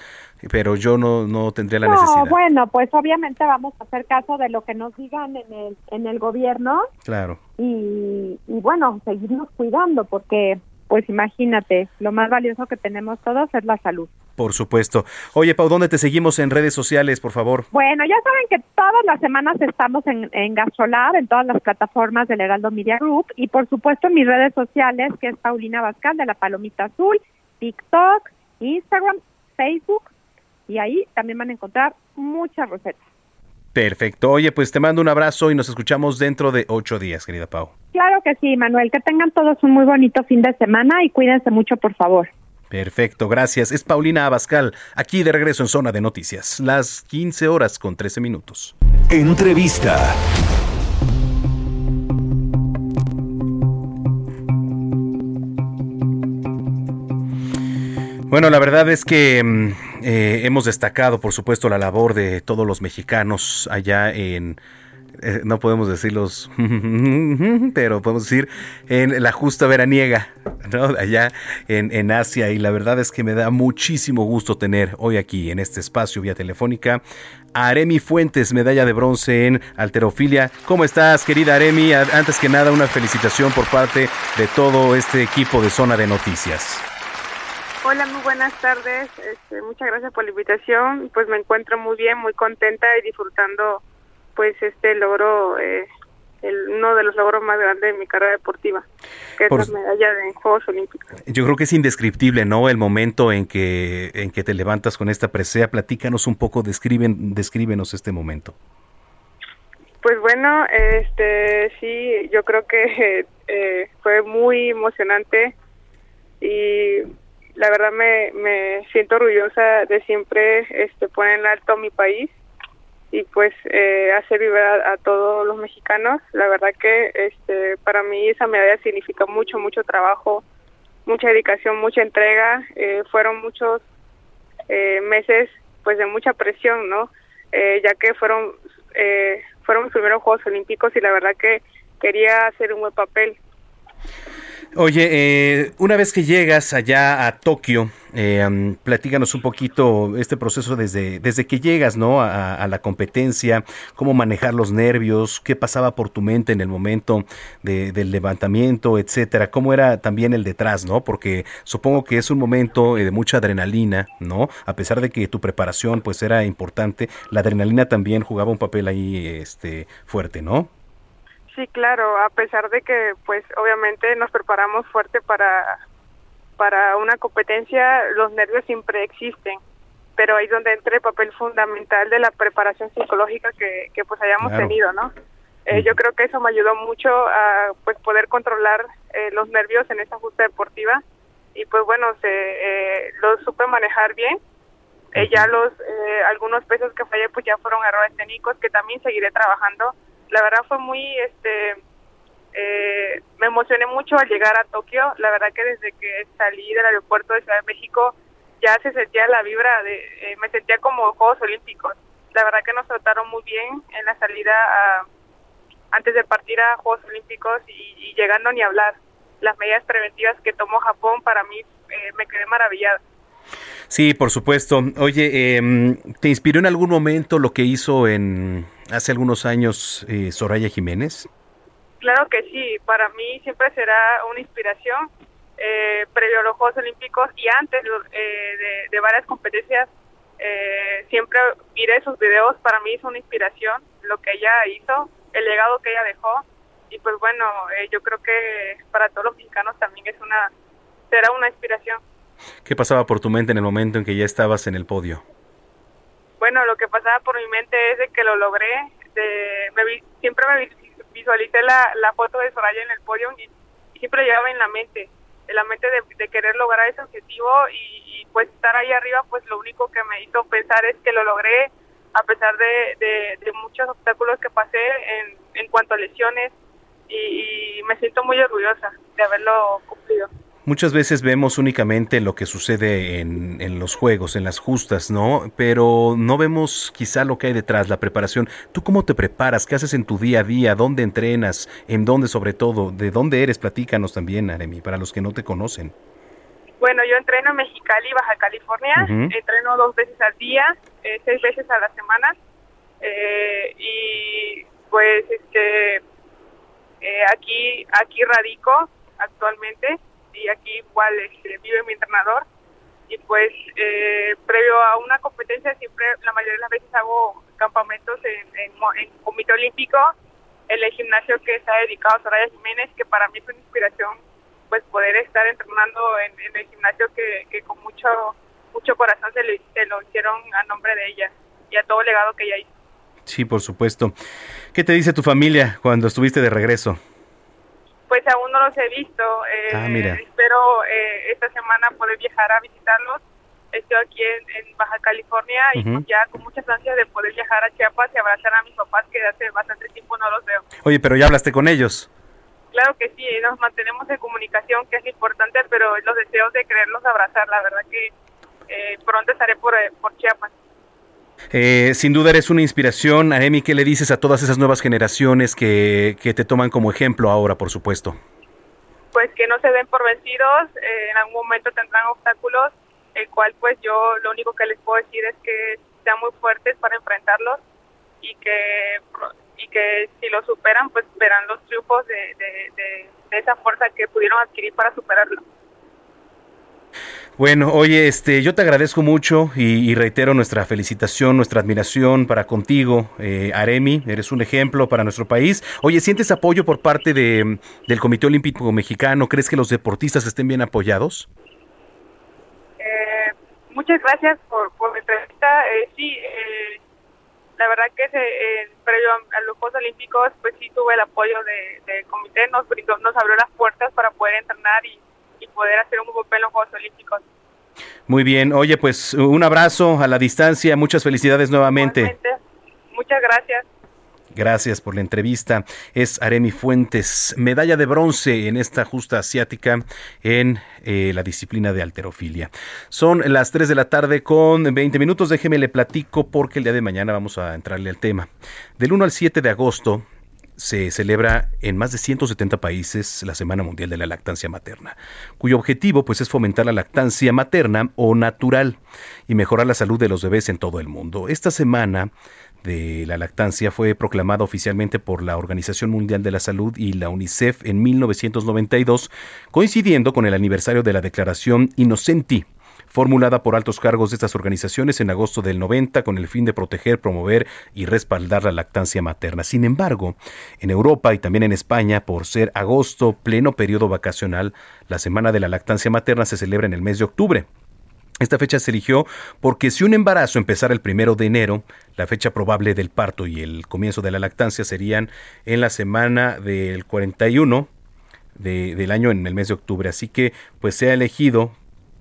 pero yo no, no tendría la no, necesidad. bueno, pues obviamente vamos a hacer caso de lo que nos digan en el, en el gobierno Claro. y, y bueno, seguirnos cuidando porque, pues imagínate, lo más valioso que tenemos todos es la salud. Por supuesto. Oye, Pau, ¿dónde te seguimos en redes sociales, por favor? Bueno, ya saben que todas las semanas estamos en, en Gastrolab, en todas las plataformas del Heraldo Media Group y por supuesto en mis redes sociales, que es Paulina Bascal de la Palomita Azul, TikTok, Instagram, Facebook y ahí también van a encontrar muchas recetas. Perfecto. Oye, pues te mando un abrazo y nos escuchamos dentro de ocho días, querida Pau. Claro que sí, Manuel, que tengan todos un muy bonito fin de semana y cuídense mucho, por favor. Perfecto, gracias. Es Paulina Abascal, aquí de regreso en Zona de Noticias, las 15 horas con 13 minutos. Entrevista. Bueno, la verdad es que mm, eh, hemos destacado, por supuesto, la labor de todos los mexicanos allá en eh, no podemos decirlos, pero podemos decir en la justa veraniega. Allá en, en, Asia. Y la verdad es que me da muchísimo gusto tener hoy aquí en este espacio vía telefónica a Aremi Fuentes, medalla de bronce en alterofilia. ¿Cómo estás, querida Aremi? Antes que nada, una felicitación por parte de todo este equipo de Zona de Noticias. Hola, muy buenas tardes. Este, muchas gracias por la invitación. Pues me encuentro muy bien, muy contenta y disfrutando pues este logro, eh, el, uno de los logros más grandes de mi carrera deportiva, que es la medalla de Juegos Olímpicos. Yo creo que es indescriptible, ¿no? El momento en que en que te levantas con esta presea. Platícanos un poco, describen, descríbenos este momento. Pues bueno, este sí, yo creo que eh, fue muy emocionante y la verdad me, me siento orgullosa de siempre este poner en alto mi país y pues eh, hacer vivir a, todos los mexicanos. La verdad que este para mí esa medalla significa mucho, mucho trabajo, mucha dedicación, mucha entrega. Eh, fueron muchos eh, meses pues de mucha presión, ¿no? Eh, ya que fueron eh, fueron mis primeros Juegos Olímpicos y la verdad que quería hacer un buen papel. Oye, eh, una vez que llegas allá a Tokio, eh, platícanos un poquito este proceso desde, desde que llegas ¿no? A, la competencia, cómo manejar los nervios, qué pasaba por tu mente en el momento del levantamiento, etcétera, cómo era también el detrás, ¿no? Porque supongo que es un momento eh, de mucha adrenalina, ¿no? A pesar de que tu preparación pues era importante, la adrenalina también jugaba un papel ahí este, fuerte, ¿no? Sí, claro, a pesar de que pues obviamente nos preparamos fuerte para para una competencia, los nervios siempre existen, pero ahí es donde entra el papel fundamental de la preparación psicológica que, que pues hayamos tenido, ¿no? Eh, yo creo que eso me ayudó mucho a pues poder controlar eh, los nervios en esa justa deportiva y pues bueno, se eh, lo supe manejar bien. Eh, ya los algunos pesos que fallé pues ya fueron errores técnicos que también seguiré trabajando la verdad fue muy, este, eh, me emocioné mucho al llegar a Tokio. La verdad que desde que salí del aeropuerto de Ciudad de México ya se sentía la vibra de, eh, me sentía como Juegos Olímpicos. La verdad que nos trataron muy bien en la salida antes de partir a Juegos Olímpicos y, llegando ni hablar. Las medidas preventivas que tomó Japón para mí eh, me quedé maravillada. Sí, por supuesto. Oye, em, ¿te inspiró en algún momento lo que hizo en hace algunos años eh, Soraya Jiménez? Claro que sí, para mí siempre será una inspiración. Eh, previo a los Juegos Olímpicos y antes eh, de, varias competencias, eh, siempre miré sus videos, para mí es una inspiración lo que ella hizo, el legado que ella dejó y pues bueno, eh, yo creo que para todos los mexicanos también es una será una inspiración. ¿Qué pasaba por tu mente en el momento en que ya estabas en el podio? Bueno, lo que pasaba por mi mente es de que lo logré. De, me siempre me visualicé la, la foto de Soraya en el podio y, siempre llevaba en la mente, en la mente de, querer lograr ese objetivo y, pues estar ahí arriba, pues lo único que me hizo pensar es que lo logré a pesar de, de, muchos obstáculos que pasé en, en cuanto a lesiones y me siento muy orgullosa de haberlo cumplido. Muchas veces vemos únicamente lo que sucede en, en, los juegos, en las justas, ¿no? Pero no vemos quizá lo que hay detrás, la preparación. ¿Tú cómo te preparas? ¿Qué haces en tu día a día? ¿Dónde entrenas? ¿En dónde sobre todo? ¿De dónde eres? Platícanos también, Aremi, para los que no te conocen. Bueno, yo entreno en Mexicali, Baja California. Entreno dos veces al día, eh, seis veces a la semana. Eh, y pues este eh, aquí aquí radico actualmente y aquí igual este, vive mi entrenador y pues eh, previo a una competencia siempre la mayoría de las veces hago campamentos en, en, en comité olímpico en el gimnasio que está dedicado a Soraya Jiménez que para mí es una inspiración pues poder estar entrenando en, el gimnasio que, que, con mucho mucho corazón se, le, se lo hicieron a nombre de ella y a todo el legado que ella hizo. Sí, por supuesto. ¿Qué te dice tu familia cuando estuviste de regreso? Pues aún no los he visto. Eh, ah, mira. Espero eh, esta semana poder viajar a visitarlos. Estoy aquí en, Baja California y pues ya con muchas ansias de poder viajar a Chiapas y abrazar a mis papás que hace bastante tiempo no los veo. Oye, pero ya hablaste con ellos. Claro que sí, nos mantenemos en comunicación, que es importante, pero los deseos de quererlos abrazar, la verdad que eh, pronto estaré por, por Chiapas. Eh, sin duda eres una inspiración. Aremi, ¿qué le dices a todas esas nuevas generaciones que, que te toman como ejemplo ahora, por supuesto? Pues que no se den por vencidos, eh, en algún momento tendrán obstáculos, el cual pues yo lo único que les puedo decir es que sean muy fuertes para enfrentarlos y que y que si lo superan pues verán los triunfos de, de- de esa fuerza que pudieron adquirir para superarlo. Bueno, oye, este, yo te agradezco mucho y, reitero nuestra felicitación, nuestra admiración para contigo, eh, Aremi, eres un ejemplo para nuestro país. Oye, ¿sientes apoyo por parte de, del Comité Olímpico Mexicano? ¿Crees que los deportistas estén bien apoyados? Eh, muchas gracias por, por la entrevista. Eh, sí, eh, la verdad que se, eh, previo a, los Juegos Olímpicos, pues sí tuve el apoyo de- del comité, nos brindó, nos abrió las puertas para poder entrenar y, y poder hacer un papel en los Juegos Olímpicos. Muy bien, oye, pues un abrazo a la distancia, muchas felicidades nuevamente. Muchas gracias. Gracias por la entrevista. Es Aremi Fuentes, medalla de bronce en esta justa asiática en eh, la disciplina de alterofilia. Son las 3 de la tarde con 20 minutos. Déjeme le platico porque el día de mañana vamos a entrarle al tema. Del 1 al 7 de agosto se celebra en más de 170 países la Semana Mundial de la Lactancia Materna, cuyo objetivo pues es fomentar la lactancia materna o natural y mejorar la salud de los bebés en todo el mundo. Esta semana de la lactancia fue proclamada oficialmente por la Organización Mundial de la Salud y la UNICEF en 1992, coincidiendo con el aniversario de la Declaración Innocenti, formulada por altos cargos de estas organizaciones en agosto del 90 con el fin de proteger, promover y respaldar la lactancia materna. Sin embargo, en Europa y también en España, por ser agosto, pleno periodo vacacional, la Semana de la Lactancia Materna se celebra en el mes de octubre. Esta fecha se eligió porque si un embarazo empezara el primero de enero, la fecha probable del parto y el comienzo de la lactancia serían en la semana del 41 de- del año en el mes de octubre. Así que pues se ha elegido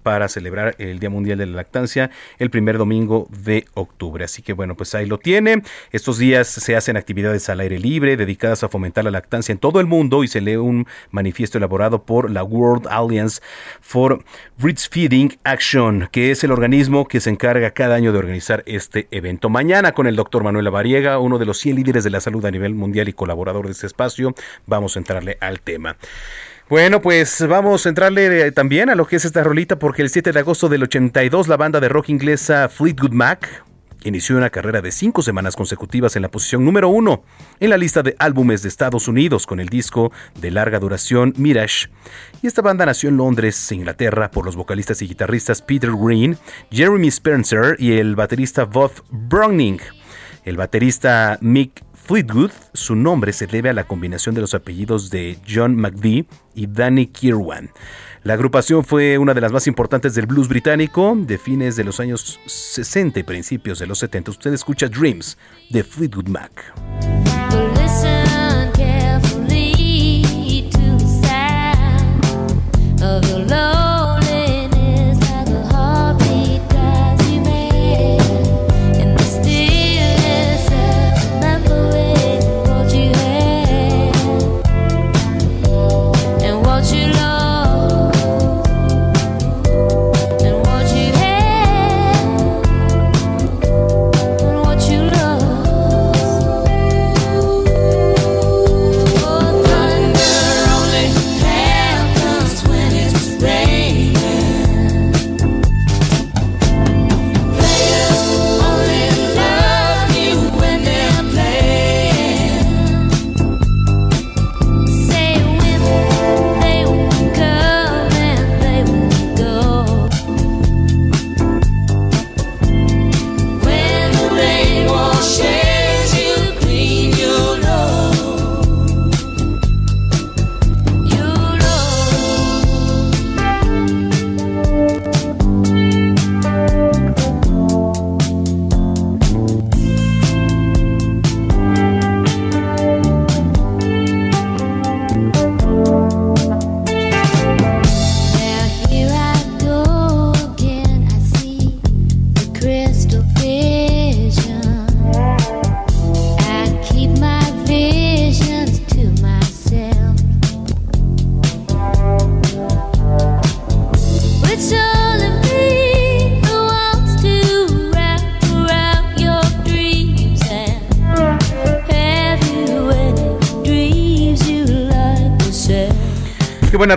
para celebrar el Día Mundial de la Lactancia el primer domingo de octubre. Así que bueno, pues ahí lo tiene. Estos días se hacen actividades al aire libre dedicadas a fomentar la lactancia en todo el mundo y se lee un manifiesto elaborado por la World Alliance for Breastfeeding Action, que es el organismo que se encarga cada año de organizar este evento. Mañana con el doctor Manuel Lavariega, uno de los 100 líderes de la salud a nivel mundial y colaborador de este espacio, vamos a entrarle al tema. Bueno, pues vamos a entrarle eh, también a lo que es esta rolita porque el 7 de agosto del 82 la banda de rock inglesa Fleetwood Mac inició una carrera de cinco semanas consecutivas en la posición número uno en la lista de álbumes de Estados Unidos con el disco de larga duración Mirage. Y esta banda nació en Londres, Inglaterra, por los vocalistas y guitarristas Peter Green, Jeremy Spencer y el baterista Bob Browning. El baterista Mick Fleetwood, su nombre se debe a la combinación de los apellidos de John McVie y Danny Kirwan. La agrupación fue una de las más importantes del blues británico de fines de los años 60 y principios de los 70. Usted escucha Dreams de Fleetwood Mac.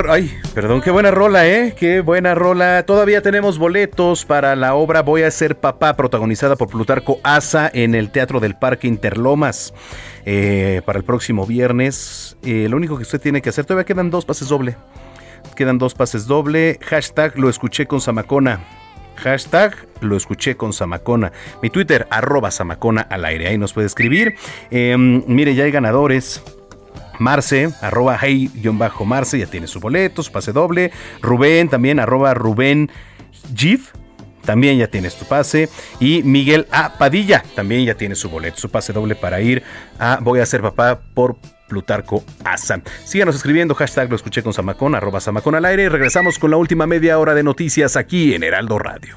Ay, perdón, qué buena rola, ¿eh? Qué buena rola. Todavía tenemos boletos para la obra Voy a ser papá, protagonizada por Plutarco Asa en el Teatro del Parque Interlomas. eh, para el próximo viernes. Eh, lo único que usted tiene que hacer, todavía quedan dos pases doble. Quedan dos pases doble. Hashtag lo escuché con Samacona. Hashtag lo escuché con Samacona. Mi Twitter, arroba Samacona al aire. Ahí nos puede escribir. Eh, mire, ya hay ganadores. Marce, arroba hey-marce, ya tiene su boleto, su pase doble. Rubén, también, arroba Rubén Gif, también ya tienes tu pase. Y Miguel A. Padilla, también ya tiene su boleto, su pase doble para ir a Voy a ser papá por Plutarco Asa. Síganos escribiendo, hashtag lo escuché con Samacón, arroba Samacón al aire. Y regresamos con la última media hora de noticias aquí en Heraldo Radio.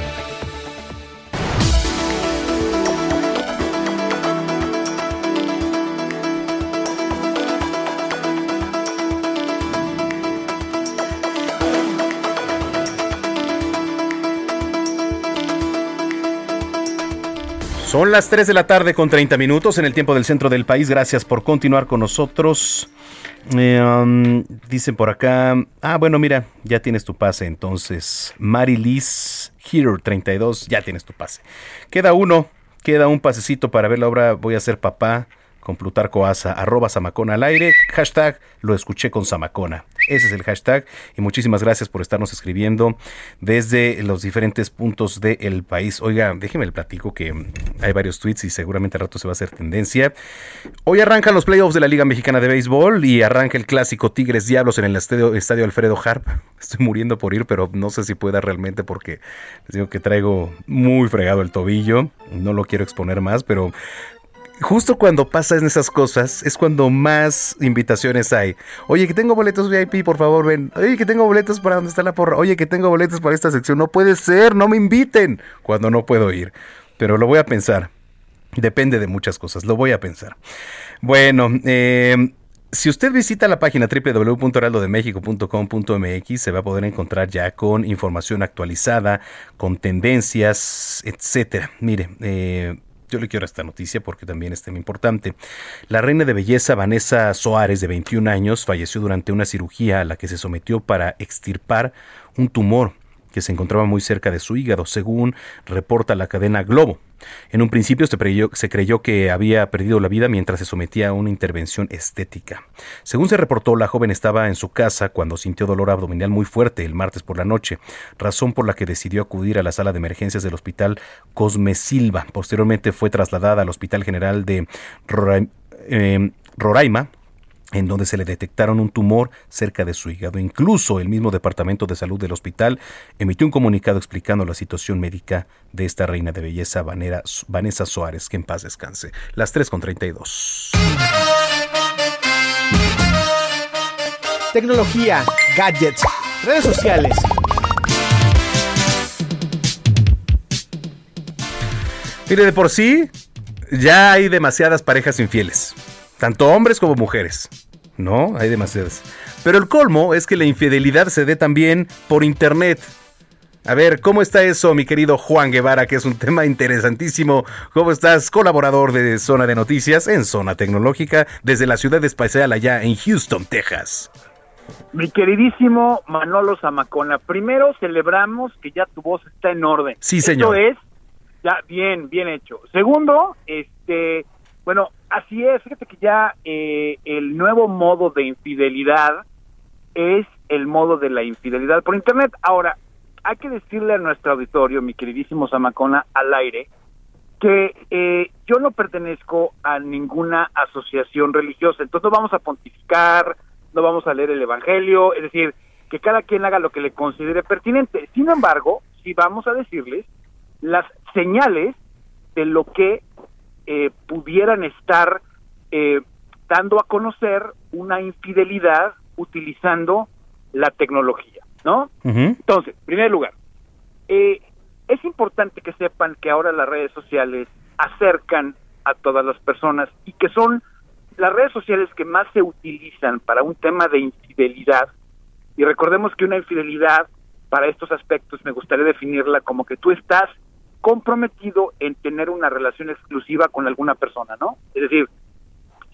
Son las 3 de la tarde con 30 minutos en el tiempo del centro del país. Gracias por continuar con nosotros. Eh, um, dicen por acá. Ah, bueno, mira, ya tienes tu pase entonces. Mary Liz Hero 32, ya tienes tu pase. Queda uno, queda un pasecito para ver la obra Voy a ser papá con Plutarco Asa, arroba Samacona al aire, hashtag lo escuché con Samacona. Ese es el hashtag y muchísimas gracias por estarnos escribiendo desde los diferentes puntos del país. Oiga, déjeme el platico que hay varios tweets y seguramente al rato se va a hacer tendencia. Hoy arrancan los playoffs de la Liga Mexicana de Béisbol y arranca el clásico Tigres Diablos en el estadio, estadio Alfredo Harp. Estoy muriendo por ir, pero no sé si pueda realmente porque les digo que traigo muy fregado el tobillo. No lo quiero exponer más, pero justo cuando pasan esas cosas es cuando más invitaciones hay. Oye, que tengo boletos VIP, por favor, ven. Oye, que tengo boletos para donde está la porra. Oye, que tengo boletos para esta sección. No puede ser, no me inviten cuando no puedo ir. Pero lo voy a pensar. Depende de muchas cosas, lo voy a pensar. Bueno, eh, si usted visita la página www.heraldodemexico.com.mx se va a poder encontrar ya con información actualizada, con tendencias, etcétera. Mire, eh, yo le quiero esta noticia porque también es tema importante. La reina de belleza Vanessa Soares, de 21 años, falleció durante una cirugía a la que se sometió para extirpar un tumor que se encontraba muy cerca de su hígado, según reporta la cadena Globo. En un principio se creyó, se creyó, que había perdido la vida mientras se sometía a una intervención estética. Según se reportó, la joven estaba en su casa cuando sintió dolor abdominal muy fuerte el martes por la noche, razón por la que decidió acudir a la sala de emergencias del hospital Cosme Silva. Posteriormente fue trasladada al Hospital General de eh, Roraima en donde se le detectaron un tumor cerca de su hígado. Incluso el mismo Departamento de Salud del hospital emitió un comunicado explicando la situación médica de esta reina de belleza, Vanessa Suárez, que en paz descanse. Las 3 con 32. Tecnología, gadgets, redes sociales. Mire, de por sí, ya hay demasiadas parejas infieles. Tanto hombres como mujeres. No, hay demasiadas. Pero el colmo es que la infidelidad se dé también por internet. A ver, ¿cómo está eso, mi querido Juan Guevara, que es un tema interesantísimo? ¿Cómo estás, colaborador de Zona de Noticias en Zona Tecnológica desde la ciudad espacial allá en Houston, Texas? Mi queridísimo Manolo Zamacona, primero celebramos que ya tu voz está en orden. Sí, señor. Eso es ya bien, bien hecho. Segundo, este, bueno, así es, fíjate que ya eh, el nuevo modo de infidelidad es el modo de la infidelidad por internet. Ahora, hay que decirle a nuestro auditorio, mi queridísimo Zamacona, al aire, que eh, yo no pertenezco a ninguna asociación religiosa, entonces no vamos a pontificar, no vamos a leer el Evangelio, es decir, que cada quien haga lo que le considere pertinente. Sin embargo, sí vamos a decirles las señales de lo que eh, pudieran estar eh, dando a conocer una infidelidad utilizando la tecnología, ¿no? Entonces, en primer lugar, eh, es importante que sepan que ahora las redes sociales acercan a todas las personas y que son las redes sociales que más se utilizan para un tema de infidelidad. Y recordemos que una infidelidad, para estos aspectos, me gustaría definirla como que tú estás comprometido en tener una relación exclusiva con alguna persona, ¿no? Es decir,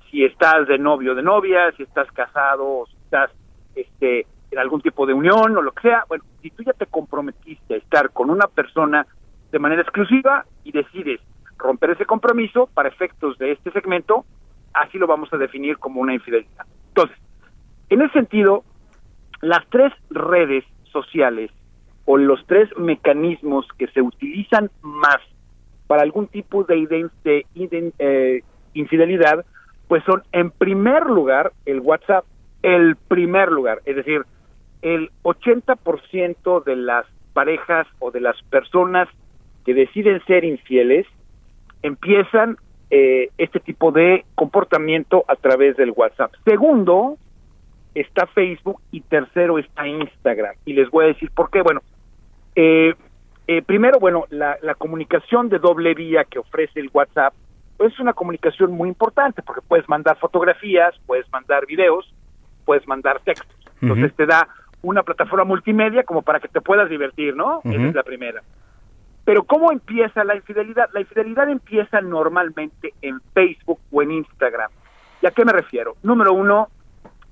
si estás de novio o de novia, si estás casado o si estás este, en algún tipo de unión o lo que sea, bueno, si tú ya te comprometiste a estar con una persona de manera exclusiva y decides romper ese compromiso para efectos de este segmento, así lo vamos a definir como una infidelidad. Entonces, en ese sentido, las tres redes sociales o los tres mecanismos que se utilizan más para algún tipo de, iden- de iden- eh, infidelidad, pues son en primer lugar el WhatsApp, el primer lugar, es decir, el 80% de las parejas o de las personas que deciden ser infieles empiezan eh, este tipo de comportamiento a través del WhatsApp. Segundo, está Facebook y tercero está Instagram. Y les voy a decir por qué. Bueno, eh, eh, primero, bueno, la, la comunicación de doble vía que ofrece el WhatsApp pues es una comunicación muy importante porque puedes mandar fotografías, puedes mandar videos, puedes mandar textos. Entonces te da una plataforma multimedia como para que te puedas divertir, ¿no? Esa es la primera. Pero ¿cómo empieza la infidelidad? La infidelidad empieza normalmente en Facebook o en Instagram. ¿Y a qué me refiero? Número uno,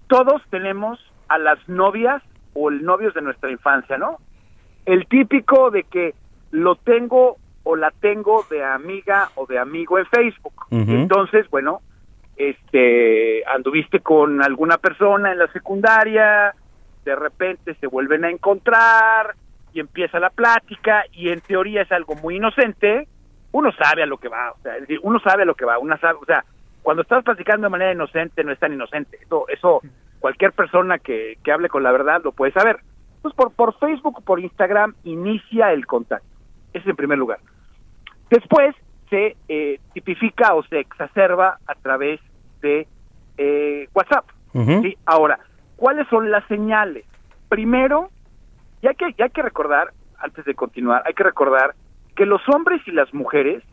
todos tenemos a las novias o el novios de nuestra infancia, ¿no? El típico de que lo tengo o la tengo de amiga o de amigo en Facebook. Entonces, bueno, este, anduviste con alguna persona en la secundaria, de repente se vuelven a encontrar y empieza la plática y en teoría es algo muy inocente, uno sabe a lo que va, o sea, uno sabe a lo que va, uno sabe, o sea, cuando estás platicando de manera inocente no es tan inocente, eso, eso cualquier persona que, que hable con la verdad lo puede saber. Entonces por, por Facebook o por Instagram inicia el contacto, ese es en primer lugar. Después se eh, tipifica o se exacerba a través de eh, WhatsApp. ¿sí? Ahora, ¿cuáles son las señales? Primero, ya que, ya hay que recordar, antes de continuar, hay que recordar que los hombres y las mujeres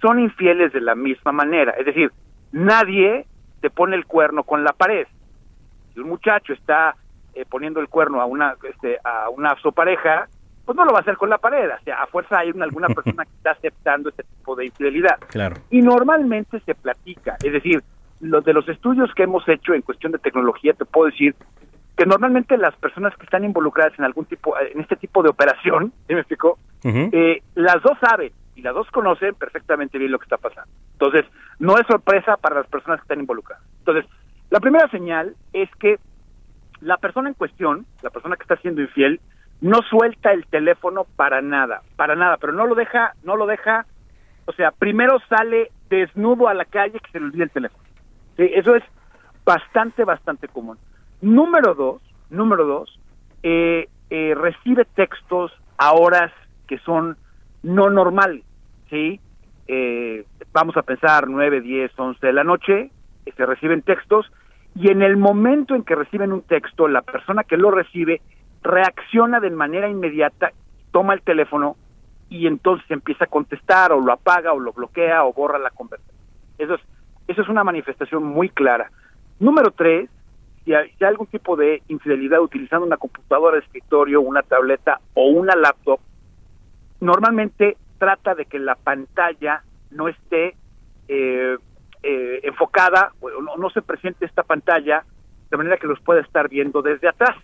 son infieles de la misma manera. Es decir, nadie te pone el cuerno con la pared. Si un muchacho está eh, poniendo el cuerno a una, este, a una su pareja, pues no lo va a hacer con la pared. O sea, a fuerza hay una, alguna persona que está aceptando este tipo de infidelidad. Claro. Y normalmente se platica, es decir, los de los estudios que hemos hecho en cuestión de tecnología, te puedo decir que normalmente las personas que están involucradas en algún tipo, en este tipo de operación, ¿sí me explico? Eh, las dos saben y las dos conocen perfectamente bien lo que está pasando. Entonces, no es sorpresa para las personas que están involucradas. Entonces, la primera señal es que la persona en cuestión, la persona que está siendo infiel, no suelta el teléfono para nada, para nada, pero no lo deja, no lo deja, o sea, primero sale desnudo a la calle que se le olvide el teléfono. Sí, eso es bastante, bastante común. Número dos, número dos, eh, eh, recibe textos a horas que son no normales, ¿sí? Eh, vamos a pensar 9, 10, 11 de la noche, eh, se reciben textos y en el momento en que reciben un texto, la persona que lo recibe reacciona de manera inmediata, toma el teléfono y entonces empieza a contestar o lo apaga o lo bloquea o borra la conversación. Eso es, eso es una manifestación muy clara. Número tres, si hay, si hay algún tipo de infidelidad utilizando una computadora de escritorio, una tableta o una laptop, normalmente trata de que la pantalla no esté eh, eh, enfocada o no, se presente esta pantalla de manera que los pueda estar viendo desde atrás,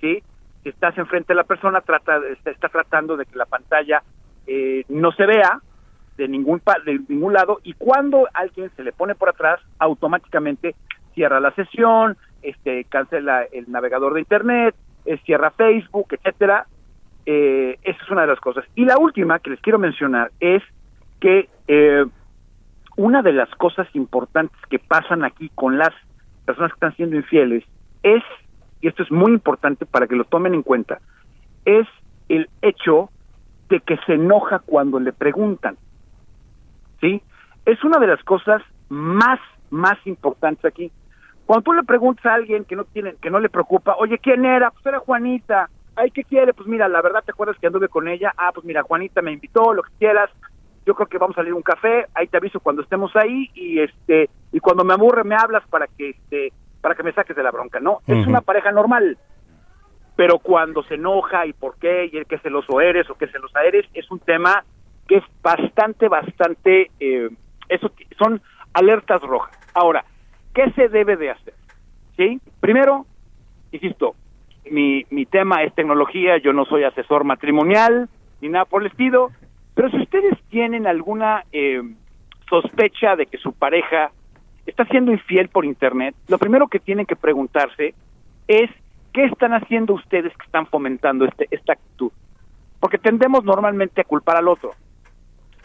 ¿sí? Si estás enfrente de la persona, trata está, está tratando de que la pantalla eh, no se vea de ningún de ningún lado y cuando alguien se le pone por atrás, automáticamente cierra la sesión, este cancela el navegador de internet, eh, cierra Facebook, etcétera. Eh, esa es una de las cosas. Y la última que les quiero mencionar es que eh, una de las cosas importantes que pasan aquí con las personas que están siendo infieles es, y esto es muy importante para que lo tomen en cuenta, es el hecho de que se enoja cuando le preguntan. ¿Sí? Es una de las cosas más, más importantes aquí. Cuando tú le preguntas a alguien que no tiene, que no le preocupa, oye, ¿quién era? Pues era Juanita. Ay, ¿qué quiere? Pues mira, la verdad, ¿te acuerdas que anduve con ella? Ah, pues mira, Juanita me invitó, lo que quieras. Yo creo que vamos a salir a un café, ahí te aviso cuando estemos ahí y este y cuando me aburre me hablas para que este para que me saques de la bronca, ¿no? Es una pareja normal. Pero cuando se enoja y por qué y el que celoso eres o que celosa eres es un tema que es bastante bastante eh, eso son alertas rojas. Ahora, ¿qué se debe de hacer? ¿Sí? Primero, insisto, mi, mi tema es tecnología, yo no soy asesor matrimonial ni nada por el estilo, pero si ustedes tienen alguna eh, sospecha de que su pareja está siendo infiel por internet, lo primero que tienen que preguntarse es qué están haciendo ustedes que están fomentando este, esta actitud. Porque tendemos normalmente a culpar al otro.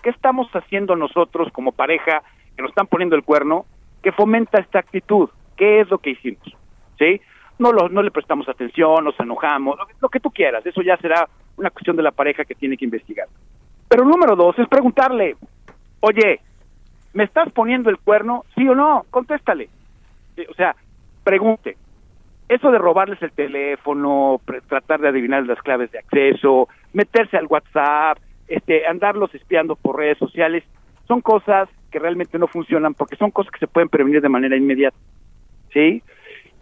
¿Qué estamos haciendo nosotros como pareja que nos están poniendo el cuerno que fomenta esta actitud? ¿Qué es lo que hicimos? ¿Sí? No, lo- no le prestamos atención, nos enojamos, lo, lo que tú quieras. Eso ya será una cuestión de la pareja que tiene que investigar. Pero número dos es preguntarle, oye, ¿me estás poniendo el cuerno? ¿Sí o no? Contéstale. O sea, pregunte. Eso de robarles el teléfono, tratar de adivinar las claves de acceso, meterse al WhatsApp, este, andarlos espiando por redes sociales, son cosas que realmente no funcionan porque son cosas que se pueden prevenir de manera inmediata. ¿Sí?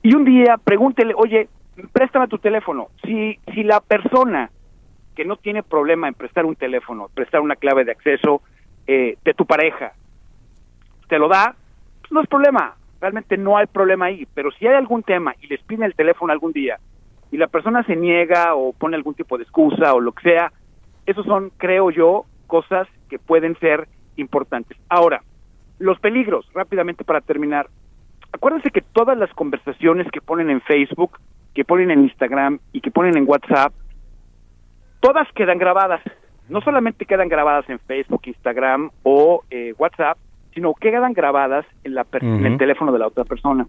Y un día pregúntele, oye, préstame tu teléfono. Si, si la persona que no tiene problema en prestar un teléfono, prestar una clave de acceso eh, de tu pareja, te lo da, pues no es problema. Realmente no hay problema ahí. Pero si hay algún tema y les piden el teléfono algún día y la persona se niega o pone algún tipo de excusa o lo que sea, esos son, creo yo, cosas que pueden ser importantes. Ahora, los peligros, rápidamente para terminar. Acuérdense que todas las conversaciones que ponen en Facebook, que ponen en Instagram y que ponen en WhatsApp, todas quedan grabadas. No solamente quedan grabadas en Facebook, Instagram o eh, WhatsApp, sino que quedan grabadas en, la per- en el teléfono de la otra persona.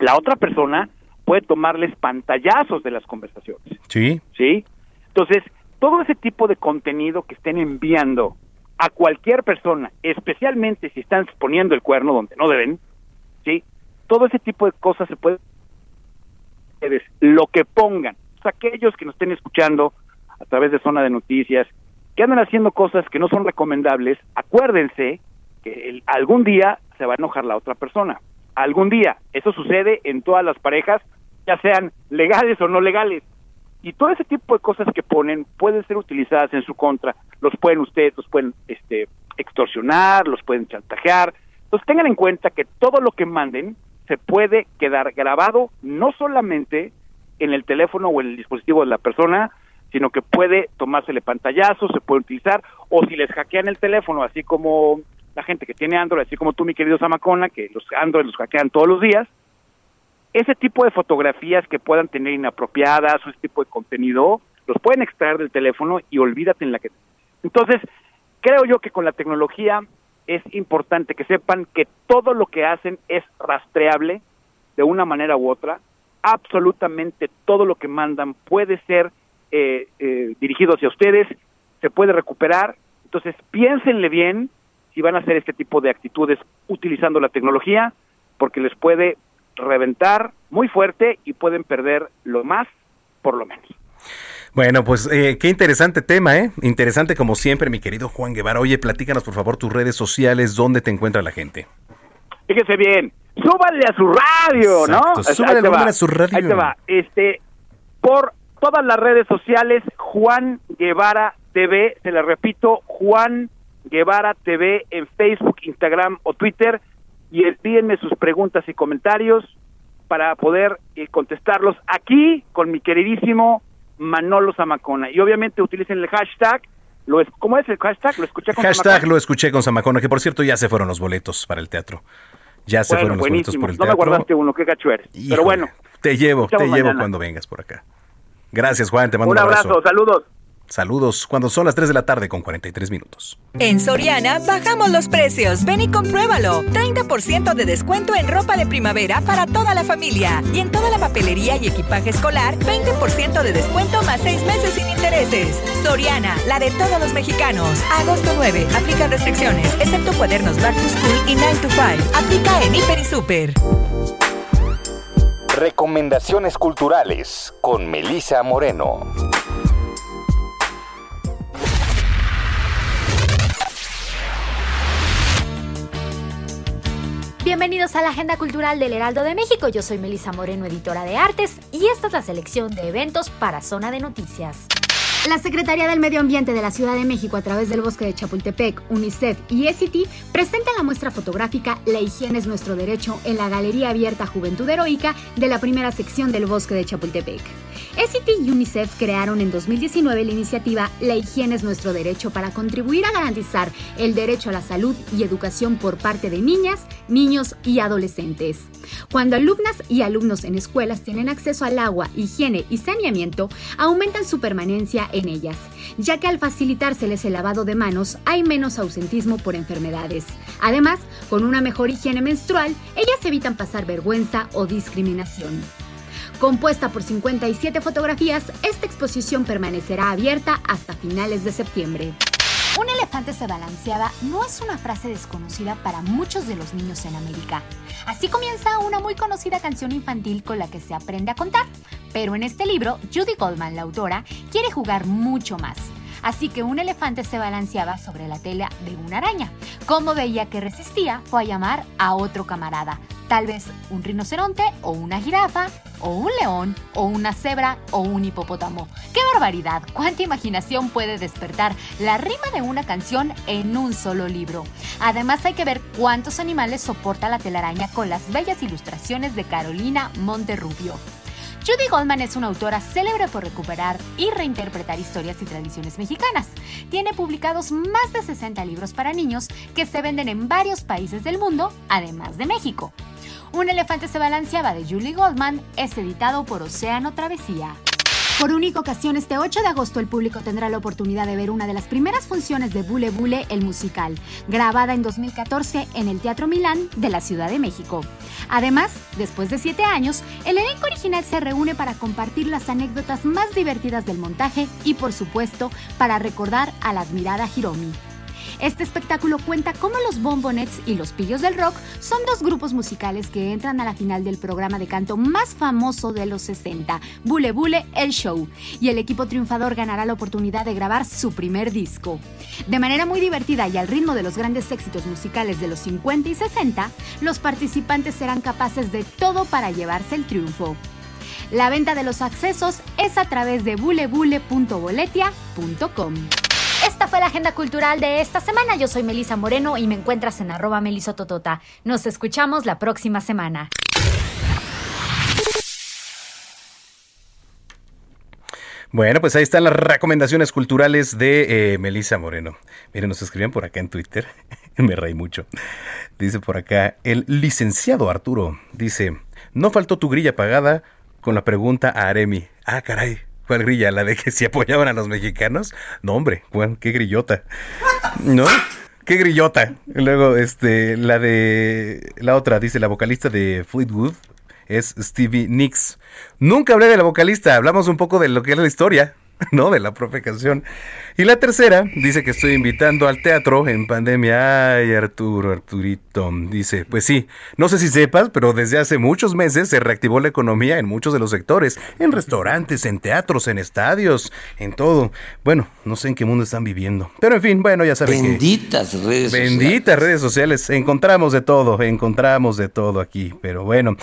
La otra persona puede tomarles pantallazos de las conversaciones. Sí. ¿sí? Entonces, todo ese tipo de contenido que estén enviando a cualquier persona, especialmente si están poniendo el cuerno donde no deben, ¿sí? Todo ese tipo de cosas se puede lo que pongan, o sea, aquellos que nos estén escuchando a través de zona de noticias, que andan haciendo cosas que no son recomendables, acuérdense que el- algún día se va a enojar la otra persona. Algún día. Eso sucede en todas las parejas, ya sean legales o no legales. Y todo ese tipo de cosas que ponen pueden ser utilizadas en su contra. Los pueden ustedes, los pueden este, extorsionar, los pueden chantajear. Entonces tengan en cuenta que todo lo que manden se puede quedar grabado no solamente en el teléfono o en el dispositivo de la persona, sino que puede tomársele pantallazo, se puede utilizar, o si les hackean el teléfono, así como la gente que tiene Android, así como tú, mi querido Samacona, que los Android los hackean todos los días, ese tipo de fotografías que puedan tener inapropiadas o ese tipo de contenido, los pueden extraer del teléfono y olvídate en la que... Entonces, creo yo que con la tecnología es importante que sepan que todo lo que hacen es rastreable de una manera u otra. Absolutamente todo lo que mandan puede ser eh, eh, dirigido hacia ustedes, se puede recuperar. Entonces, piénsenle bien si van a hacer este tipo de actitudes utilizando la tecnología, porque les puede reventar muy fuerte y pueden perder lo más por lo menos. Bueno, pues eh, qué interesante tema, ¿eh? Interesante como siempre, mi querido Juan Guevara. Oye, platícanos por favor tus redes sociales, dónde te encuentra la gente. Fíjese bien, súbanle a su radio, ¿no? Exacto, súbale a su radio. Ahí te va. Este, por todas las redes sociales, Juan Guevara TV, se la repito, Juan Guevara TV en Facebook, Instagram o Twitter y envíenme sus preguntas y comentarios para poder eh, contestarlos aquí con mi queridísimo Manolo Zamacona. Y obviamente utilicen el hashtag, lo es, ¿cómo es el hashtag? Lo escuché con Hashtag Zamacona. lo escuché con Zamacona, que por cierto ya se fueron los boletos para el teatro. Ya se Bueno, fueron los boletos por el no me teatro. guardaste uno, qué gacho eres. Híjole, Pero bueno, Te llevo, te llevo cuando vengas por acá. Gracias, Juan, te mando un un abrazo, abrazo. saludos. Saludos cuando son las 3 de la tarde con 43 minutos. En Soriana bajamos los precios. Ven y compruébalo. 30% de descuento en ropa de primavera para toda la familia. Y en toda la papelería y equipaje escolar, 20% de descuento más 6 meses sin intereses. Soriana, la de todos los mexicanos. Agosto 9. Aplica restricciones, excepto cuadernos Back to School y 9 to 5. Aplica en Hiper y Super. Recomendaciones culturales con Melisa Moreno. Bienvenidos a la Agenda Cultural del Heraldo de México. Yo soy Melisa Moreno, editora de artes, y esta es la selección de eventos para Zona de Noticias. La Secretaría del Medio Ambiente de la Ciudad de México a través del Bosque de Chapultepec, UNICEF y ECITI presenta la muestra fotográfica La higiene es nuestro derecho en la Galería Abierta Juventud Heroica de la primera sección del Bosque de Chapultepec. ECITI y UNICEF crearon en 2019 la iniciativa La higiene es nuestro derecho para contribuir a garantizar el derecho a la salud y educación por parte de niñas, niños y adolescentes. Cuando alumnas y alumnos en escuelas tienen acceso al agua, higiene y saneamiento, aumentan su permanencia en ellas, ya que al facilitárseles el lavado de manos hay menos ausentismo por enfermedades. Además, con una mejor higiene menstrual, ellas evitan pasar vergüenza o discriminación. Compuesta por 57 fotografías, esta exposición permanecerá abierta hasta finales de septiembre. Un elefante se balanceaba no es una frase desconocida para muchos de los niños en América. Así comienza una muy conocida canción infantil con la que se aprende a contar. Pero en este libro, Judy Goldman, la autora, quiere jugar mucho más. Así que un elefante se balanceaba sobre la tela de una araña. Como veía que resistía, fue a llamar a otro camarada. Tal vez un rinoceronte o una jirafa o un león o una cebra o un hipopótamo. ¡Qué barbaridad! ¿Cuánta imaginación puede despertar la rima de una canción en un solo libro? Además hay que ver cuántos animales soporta la telaraña con las bellas ilustraciones de Carolina Monterrubio. Judy Goldman es una autora célebre por recuperar y reinterpretar historias y tradiciones mexicanas. Tiene publicados más de 60 libros para niños que se venden en varios países del mundo, además de México. Un elefante se balanceaba de Julie Goldman es editado por Océano Travesía. Por única ocasión, este 8 de agosto el público tendrá la oportunidad de ver una de las primeras funciones de Bule Bule, el musical, grabada en 2014 en el Teatro Milán de la Ciudad de México. Además, después de siete años, el elenco original se reúne para compartir las anécdotas más divertidas del montaje y, por supuesto, para recordar a la admirada Hiromi. Este espectáculo cuenta cómo los Bombonets y los Pillos del Rock son dos grupos musicales que entran a la final del programa de canto más famoso de los 60, Bule Bule El Show, y el equipo triunfador ganará la oportunidad de grabar su primer disco. De manera muy divertida y al ritmo de los grandes éxitos musicales de los 50 y 60, los participantes serán capaces de todo para llevarse el triunfo. La venta de los accesos es a través de bulebule.boletia.com. Esta fue la agenda cultural de esta semana. Yo soy Melisa Moreno y me encuentras en arroba melisototota. Nos escuchamos la próxima semana. Bueno, pues ahí están las recomendaciones culturales de eh, Melisa Moreno. Miren, nos escribían por acá en Twitter. Me reí mucho. Dice por acá, el licenciado Arturo dice, no faltó tu grilla pagada con la pregunta a Aremi. Ah, caray, ¿Cuál grilla? ¿La de que si apoyaban a los mexicanos? No, hombre, bueno, qué grillota. ¿No? Qué grillota. Luego, este, la de. La otra, dice la vocalista de Fleetwood es Stevie Nicks. Nunca hablé de la vocalista, hablamos un poco de lo que es la historia. ¿no? De la propia canción. Y la tercera dice que estoy invitando al teatro en pandemia. Ay, Arturo, Arturito. Dice, pues sí, no sé si sepas, pero desde hace muchos meses se reactivó la economía en muchos de los sectores, en restaurantes, en teatros, en estadios, en todo. Bueno, no sé en qué mundo están viviendo. Pero en fin, bueno, ya saben Benditas redes Benditas redes sociales. Encontramos de todo, encontramos de todo aquí. Pero bueno,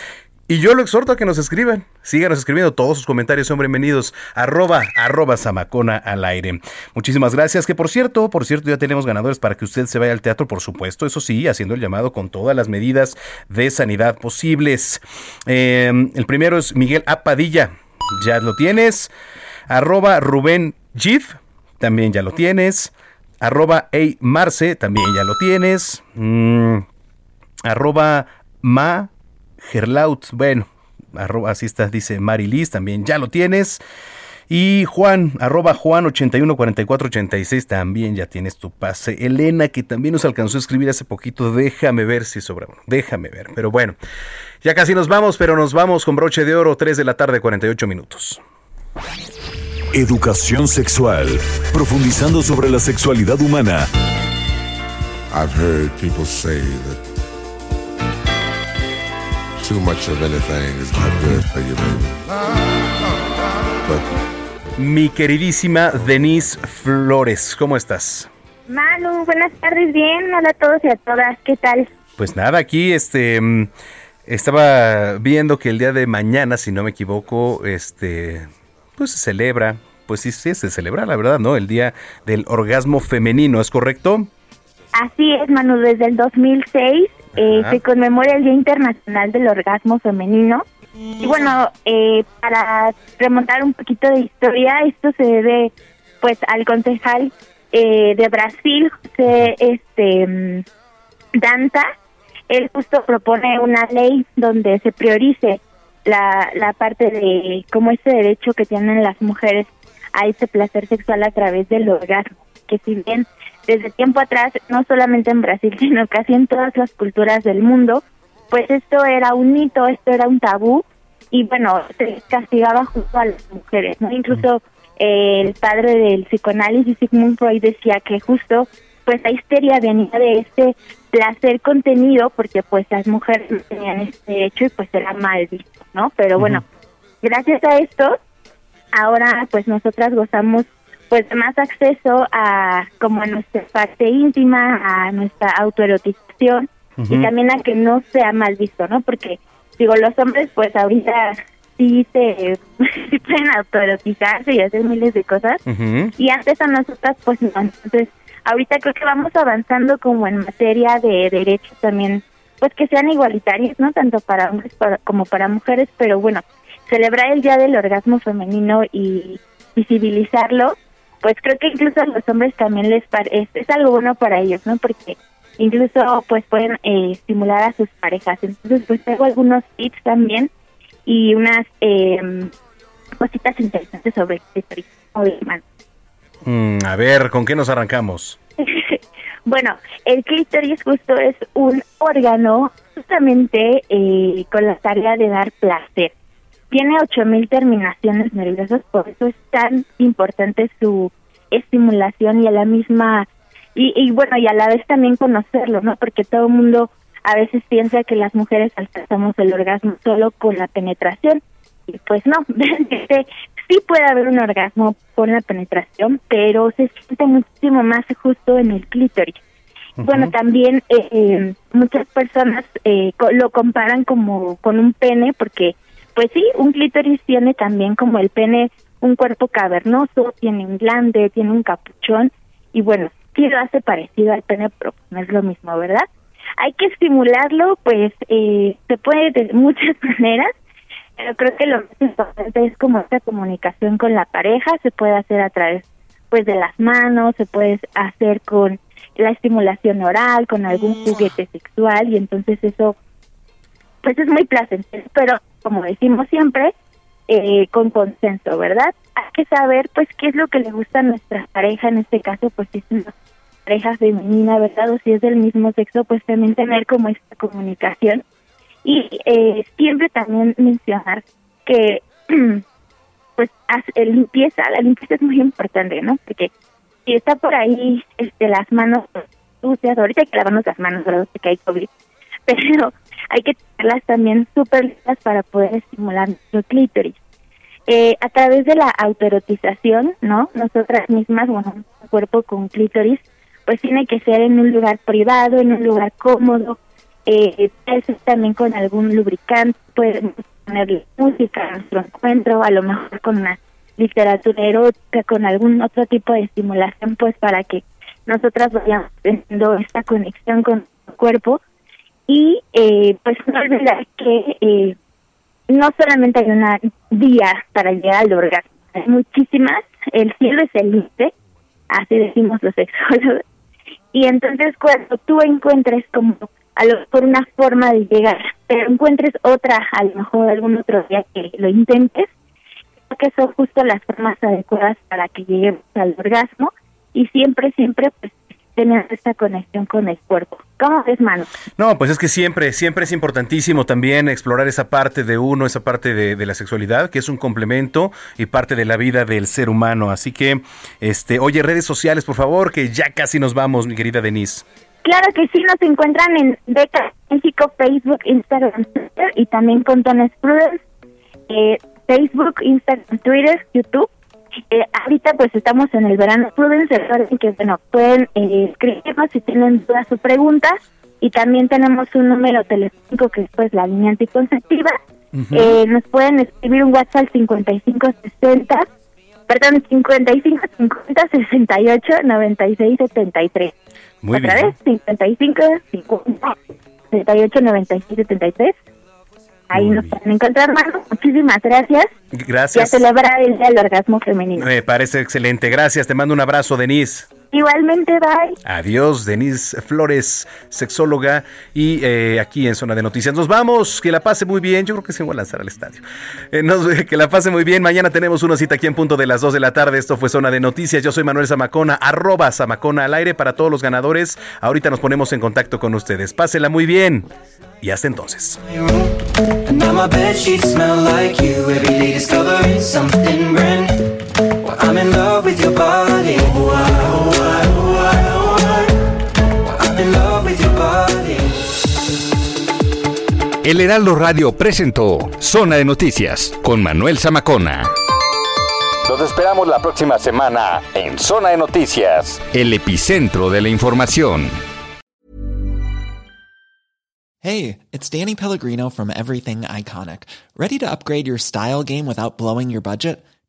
y yo lo exhorto a que nos escriban. Síganos escribiendo. Todos sus comentarios son bienvenidos. Arroba, arroba Samacona al aire. Muchísimas gracias. Que por cierto, por cierto, ya tenemos ganadores para que usted se vaya al teatro, por supuesto. Eso sí, haciendo el llamado con todas las medidas de sanidad posibles. Eh, el primero es Miguel Apadilla. Ya lo tienes. Arroba Rubén Gif. También ya lo tienes. Arroba Ey Marce. También ya lo tienes. Mm, arroba Ma Gerlaut, bueno, arroba, así está, dice Marilis, también ya lo tienes. Y Juan, arroba Juan 814486, también ya tienes tu pase. Elena, que también nos alcanzó a escribir hace poquito, déjame ver si sobra uno, déjame ver. Pero bueno, ya casi nos vamos, pero nos vamos con broche de oro, 3 de la tarde, 48 minutos. Educación sexual, profundizando sobre la sexualidad humana. I've heard people say that too much of anything is not good for you, baby. But Mi queridísima Denise Flores, ¿cómo estás? Manu, buenas tardes, bien, hola a todos y a todas, ¿qué tal? Pues nada, aquí este mm, estaba viendo que el día de mañana, si no me equivoco, este pues se celebra, pues sí, sí se celebra, la verdad, ¿no? El día del orgasmo femenino, ¿es correcto? Así es, Manu, desde el 2006 eh, se conmemora el Día Internacional del Orgasmo Femenino. Y bueno, eh, para remontar un poquito de historia, esto se debe pues al concejal eh, de Brasil, José este, mm, Danta. Él justo propone una ley donde se priorice la, la parte de como ese derecho que tienen las mujeres a ese placer sexual a través del orgasmo, que si bien desde tiempo atrás, no solamente en Brasil, sino casi en todas las culturas del mundo, pues esto era un mito, esto era un tabú y bueno, se castigaba justo a las mujeres, ¿no? Incluso eh, el padre del psicoanálisis, Sigmund Freud, decía que justo pues la histeria venía de este placer contenido porque pues las mujeres no tenían este derecho y pues era mal visto, ¿no? Pero bueno, gracias a esto, ahora pues nosotras gozamos pues más acceso a como a nuestra parte íntima, a nuestra autoerotización y también a que no sea mal visto, ¿no? Porque digo, los hombres pues ahorita sí se sí pueden autoerotizarse y hacer miles de cosas y antes a nosotras pues no. Entonces, ahorita creo que vamos avanzando como en materia de derechos también, pues que sean igualitarios, ¿no? Tanto para hombres para- como para mujeres, pero bueno, celebrar el Día del Orgasmo Femenino y visibilizarlo, pues creo que incluso a los hombres también les parece, es, algo bueno para ellos, ¿no? Porque incluso pues pueden eh, estimular a sus parejas. Entonces, pues tengo algunos tips también y unas eh, cositas interesantes sobre man. Mm, a ver, ¿con qué nos arrancamos? Bueno, el clítoris justo es un órgano justamente eh, con la tarea de dar placer. Tiene 8000 terminaciones nerviosas, por eso es tan importante su estimulación y a la misma y, y bueno, y a la vez también conocerlo, ¿no? Porque todo el mundo a veces piensa que las mujeres alcanzamos el orgasmo solo con la penetración y pues no, sí puede haber un orgasmo con la penetración, pero se siente muchísimo más justo en el clítoris. Bueno, también eh, eh, muchas personas eh, co- lo comparan como con un pene porque, pues sí, un clítoris tiene también como el pene un cuerpo cavernoso, tiene un glande, tiene un capuchón y bueno, sí lo hace parecido al pene, pero no es lo mismo, ¿verdad? Hay que estimularlo, pues eh, se puede de muchas maneras, pero creo que lo más importante es como esta comunicación con la pareja, se puede hacer a través pues de las manos, se puede hacer con la estimulación oral, con algún juguete sexual y entonces eso pues es muy placentero, pero como decimos siempre, eh, con consenso, ¿verdad? Hay que saber pues qué es lo que le gusta a nuestra pareja, en este caso pues si es una pareja femenina, ¿verdad? O si es del mismo sexo, pues también tener como esta comunicación y eh, siempre también mencionar que pues eh, limpieza, la limpieza es muy importante, ¿no? Porque si está por ahí este las manos sucias, ahorita hay que lavarnos las manos, ¿verdad? Porque hay COVID, pero hay que tenerlas también súper listas para poder estimular nuestro clítoris. Eh, a través de la autoerotización, ¿no? Nosotras mismas, bueno, un cuerpo con clítoris, pues tiene que ser en un lugar privado, en un lugar cómodo, eh, ser también con algún lubricante, podemos ponerle música a nuestro encuentro, a lo mejor con una literatura erótica, con algún otro tipo de estimulación, pues para que nosotras vayamos teniendo esta conexión con nuestro cuerpo y eh, pues no olvidar que eh, no solamente hay una vía para llegar al orgasmo, hay muchísimas, el cielo es el límite, así decimos los sexólogos, y entonces cuando tú encuentres como a lo una forma de llegar, pero encuentres otra, a lo mejor algún otro día que lo intentes, porque son justo las formas adecuadas para que lleguemos al orgasmo. Y siempre, siempre pues tener esta conexión con el cuerpo. ¿Cómo ves, Manu? No, pues es que siempre, siempre es importantísimo también explorar esa parte de uno, esa parte de, de, la sexualidad, que es un complemento y parte de la vida del ser humano. Así que, este, oye, redes sociales, por favor, que ya casi nos vamos, mi querida Denise. Claro que sí, nos encuentran en Beca México, Facebook, Instagram, Twitter y también con Tones Prudence, eh, Facebook, Instagram, Twitter, YouTube. Eh, ahorita pues estamos en el verano Prudence, recuerden que bueno, pueden eh, escribirnos si tienen dudas o preguntas y también tenemos un número telefónico que es pues la línea anticonceptiva. eh, nos pueden escribir un WhatsApp 5560, perdón, 55 50 68 96 73. Muy Otra bien. vez, 55 50 68 96 73. Ahí nos pueden encontrar, Manu. Muchísimas gracias. Y a Gracias. celebrar el Día del Orgasmo Femenino. Me parece excelente. Gracias. Te mando un abrazo, Denise. Igualmente, bye. Adiós, Denise Flores, sexóloga, y eh, aquí en Zona de Noticias. Nos vamos, que la pase muy bien. Yo creo que se voy a lanzar al estadio. Eh, nos- que la pase muy bien. Mañana tenemos una cita aquí en punto de las 2 de la tarde. Esto fue Zona de Noticias. Yo soy Manuel Zamacona, arroba Zamacona al aire para todos los ganadores. Ahorita nos ponemos en contacto con ustedes. Pásela muy bien. Y hasta entonces. I'm in love with your body. El Heraldo Radio presentó Zona de Noticias con Manuel Zamacona. Los esperamos la próxima semana en Zona de Noticias, el epicentro de la información. Hey, it's Danny Pellegrino from Everything Iconic. Ready to upgrade your style game without blowing your budget?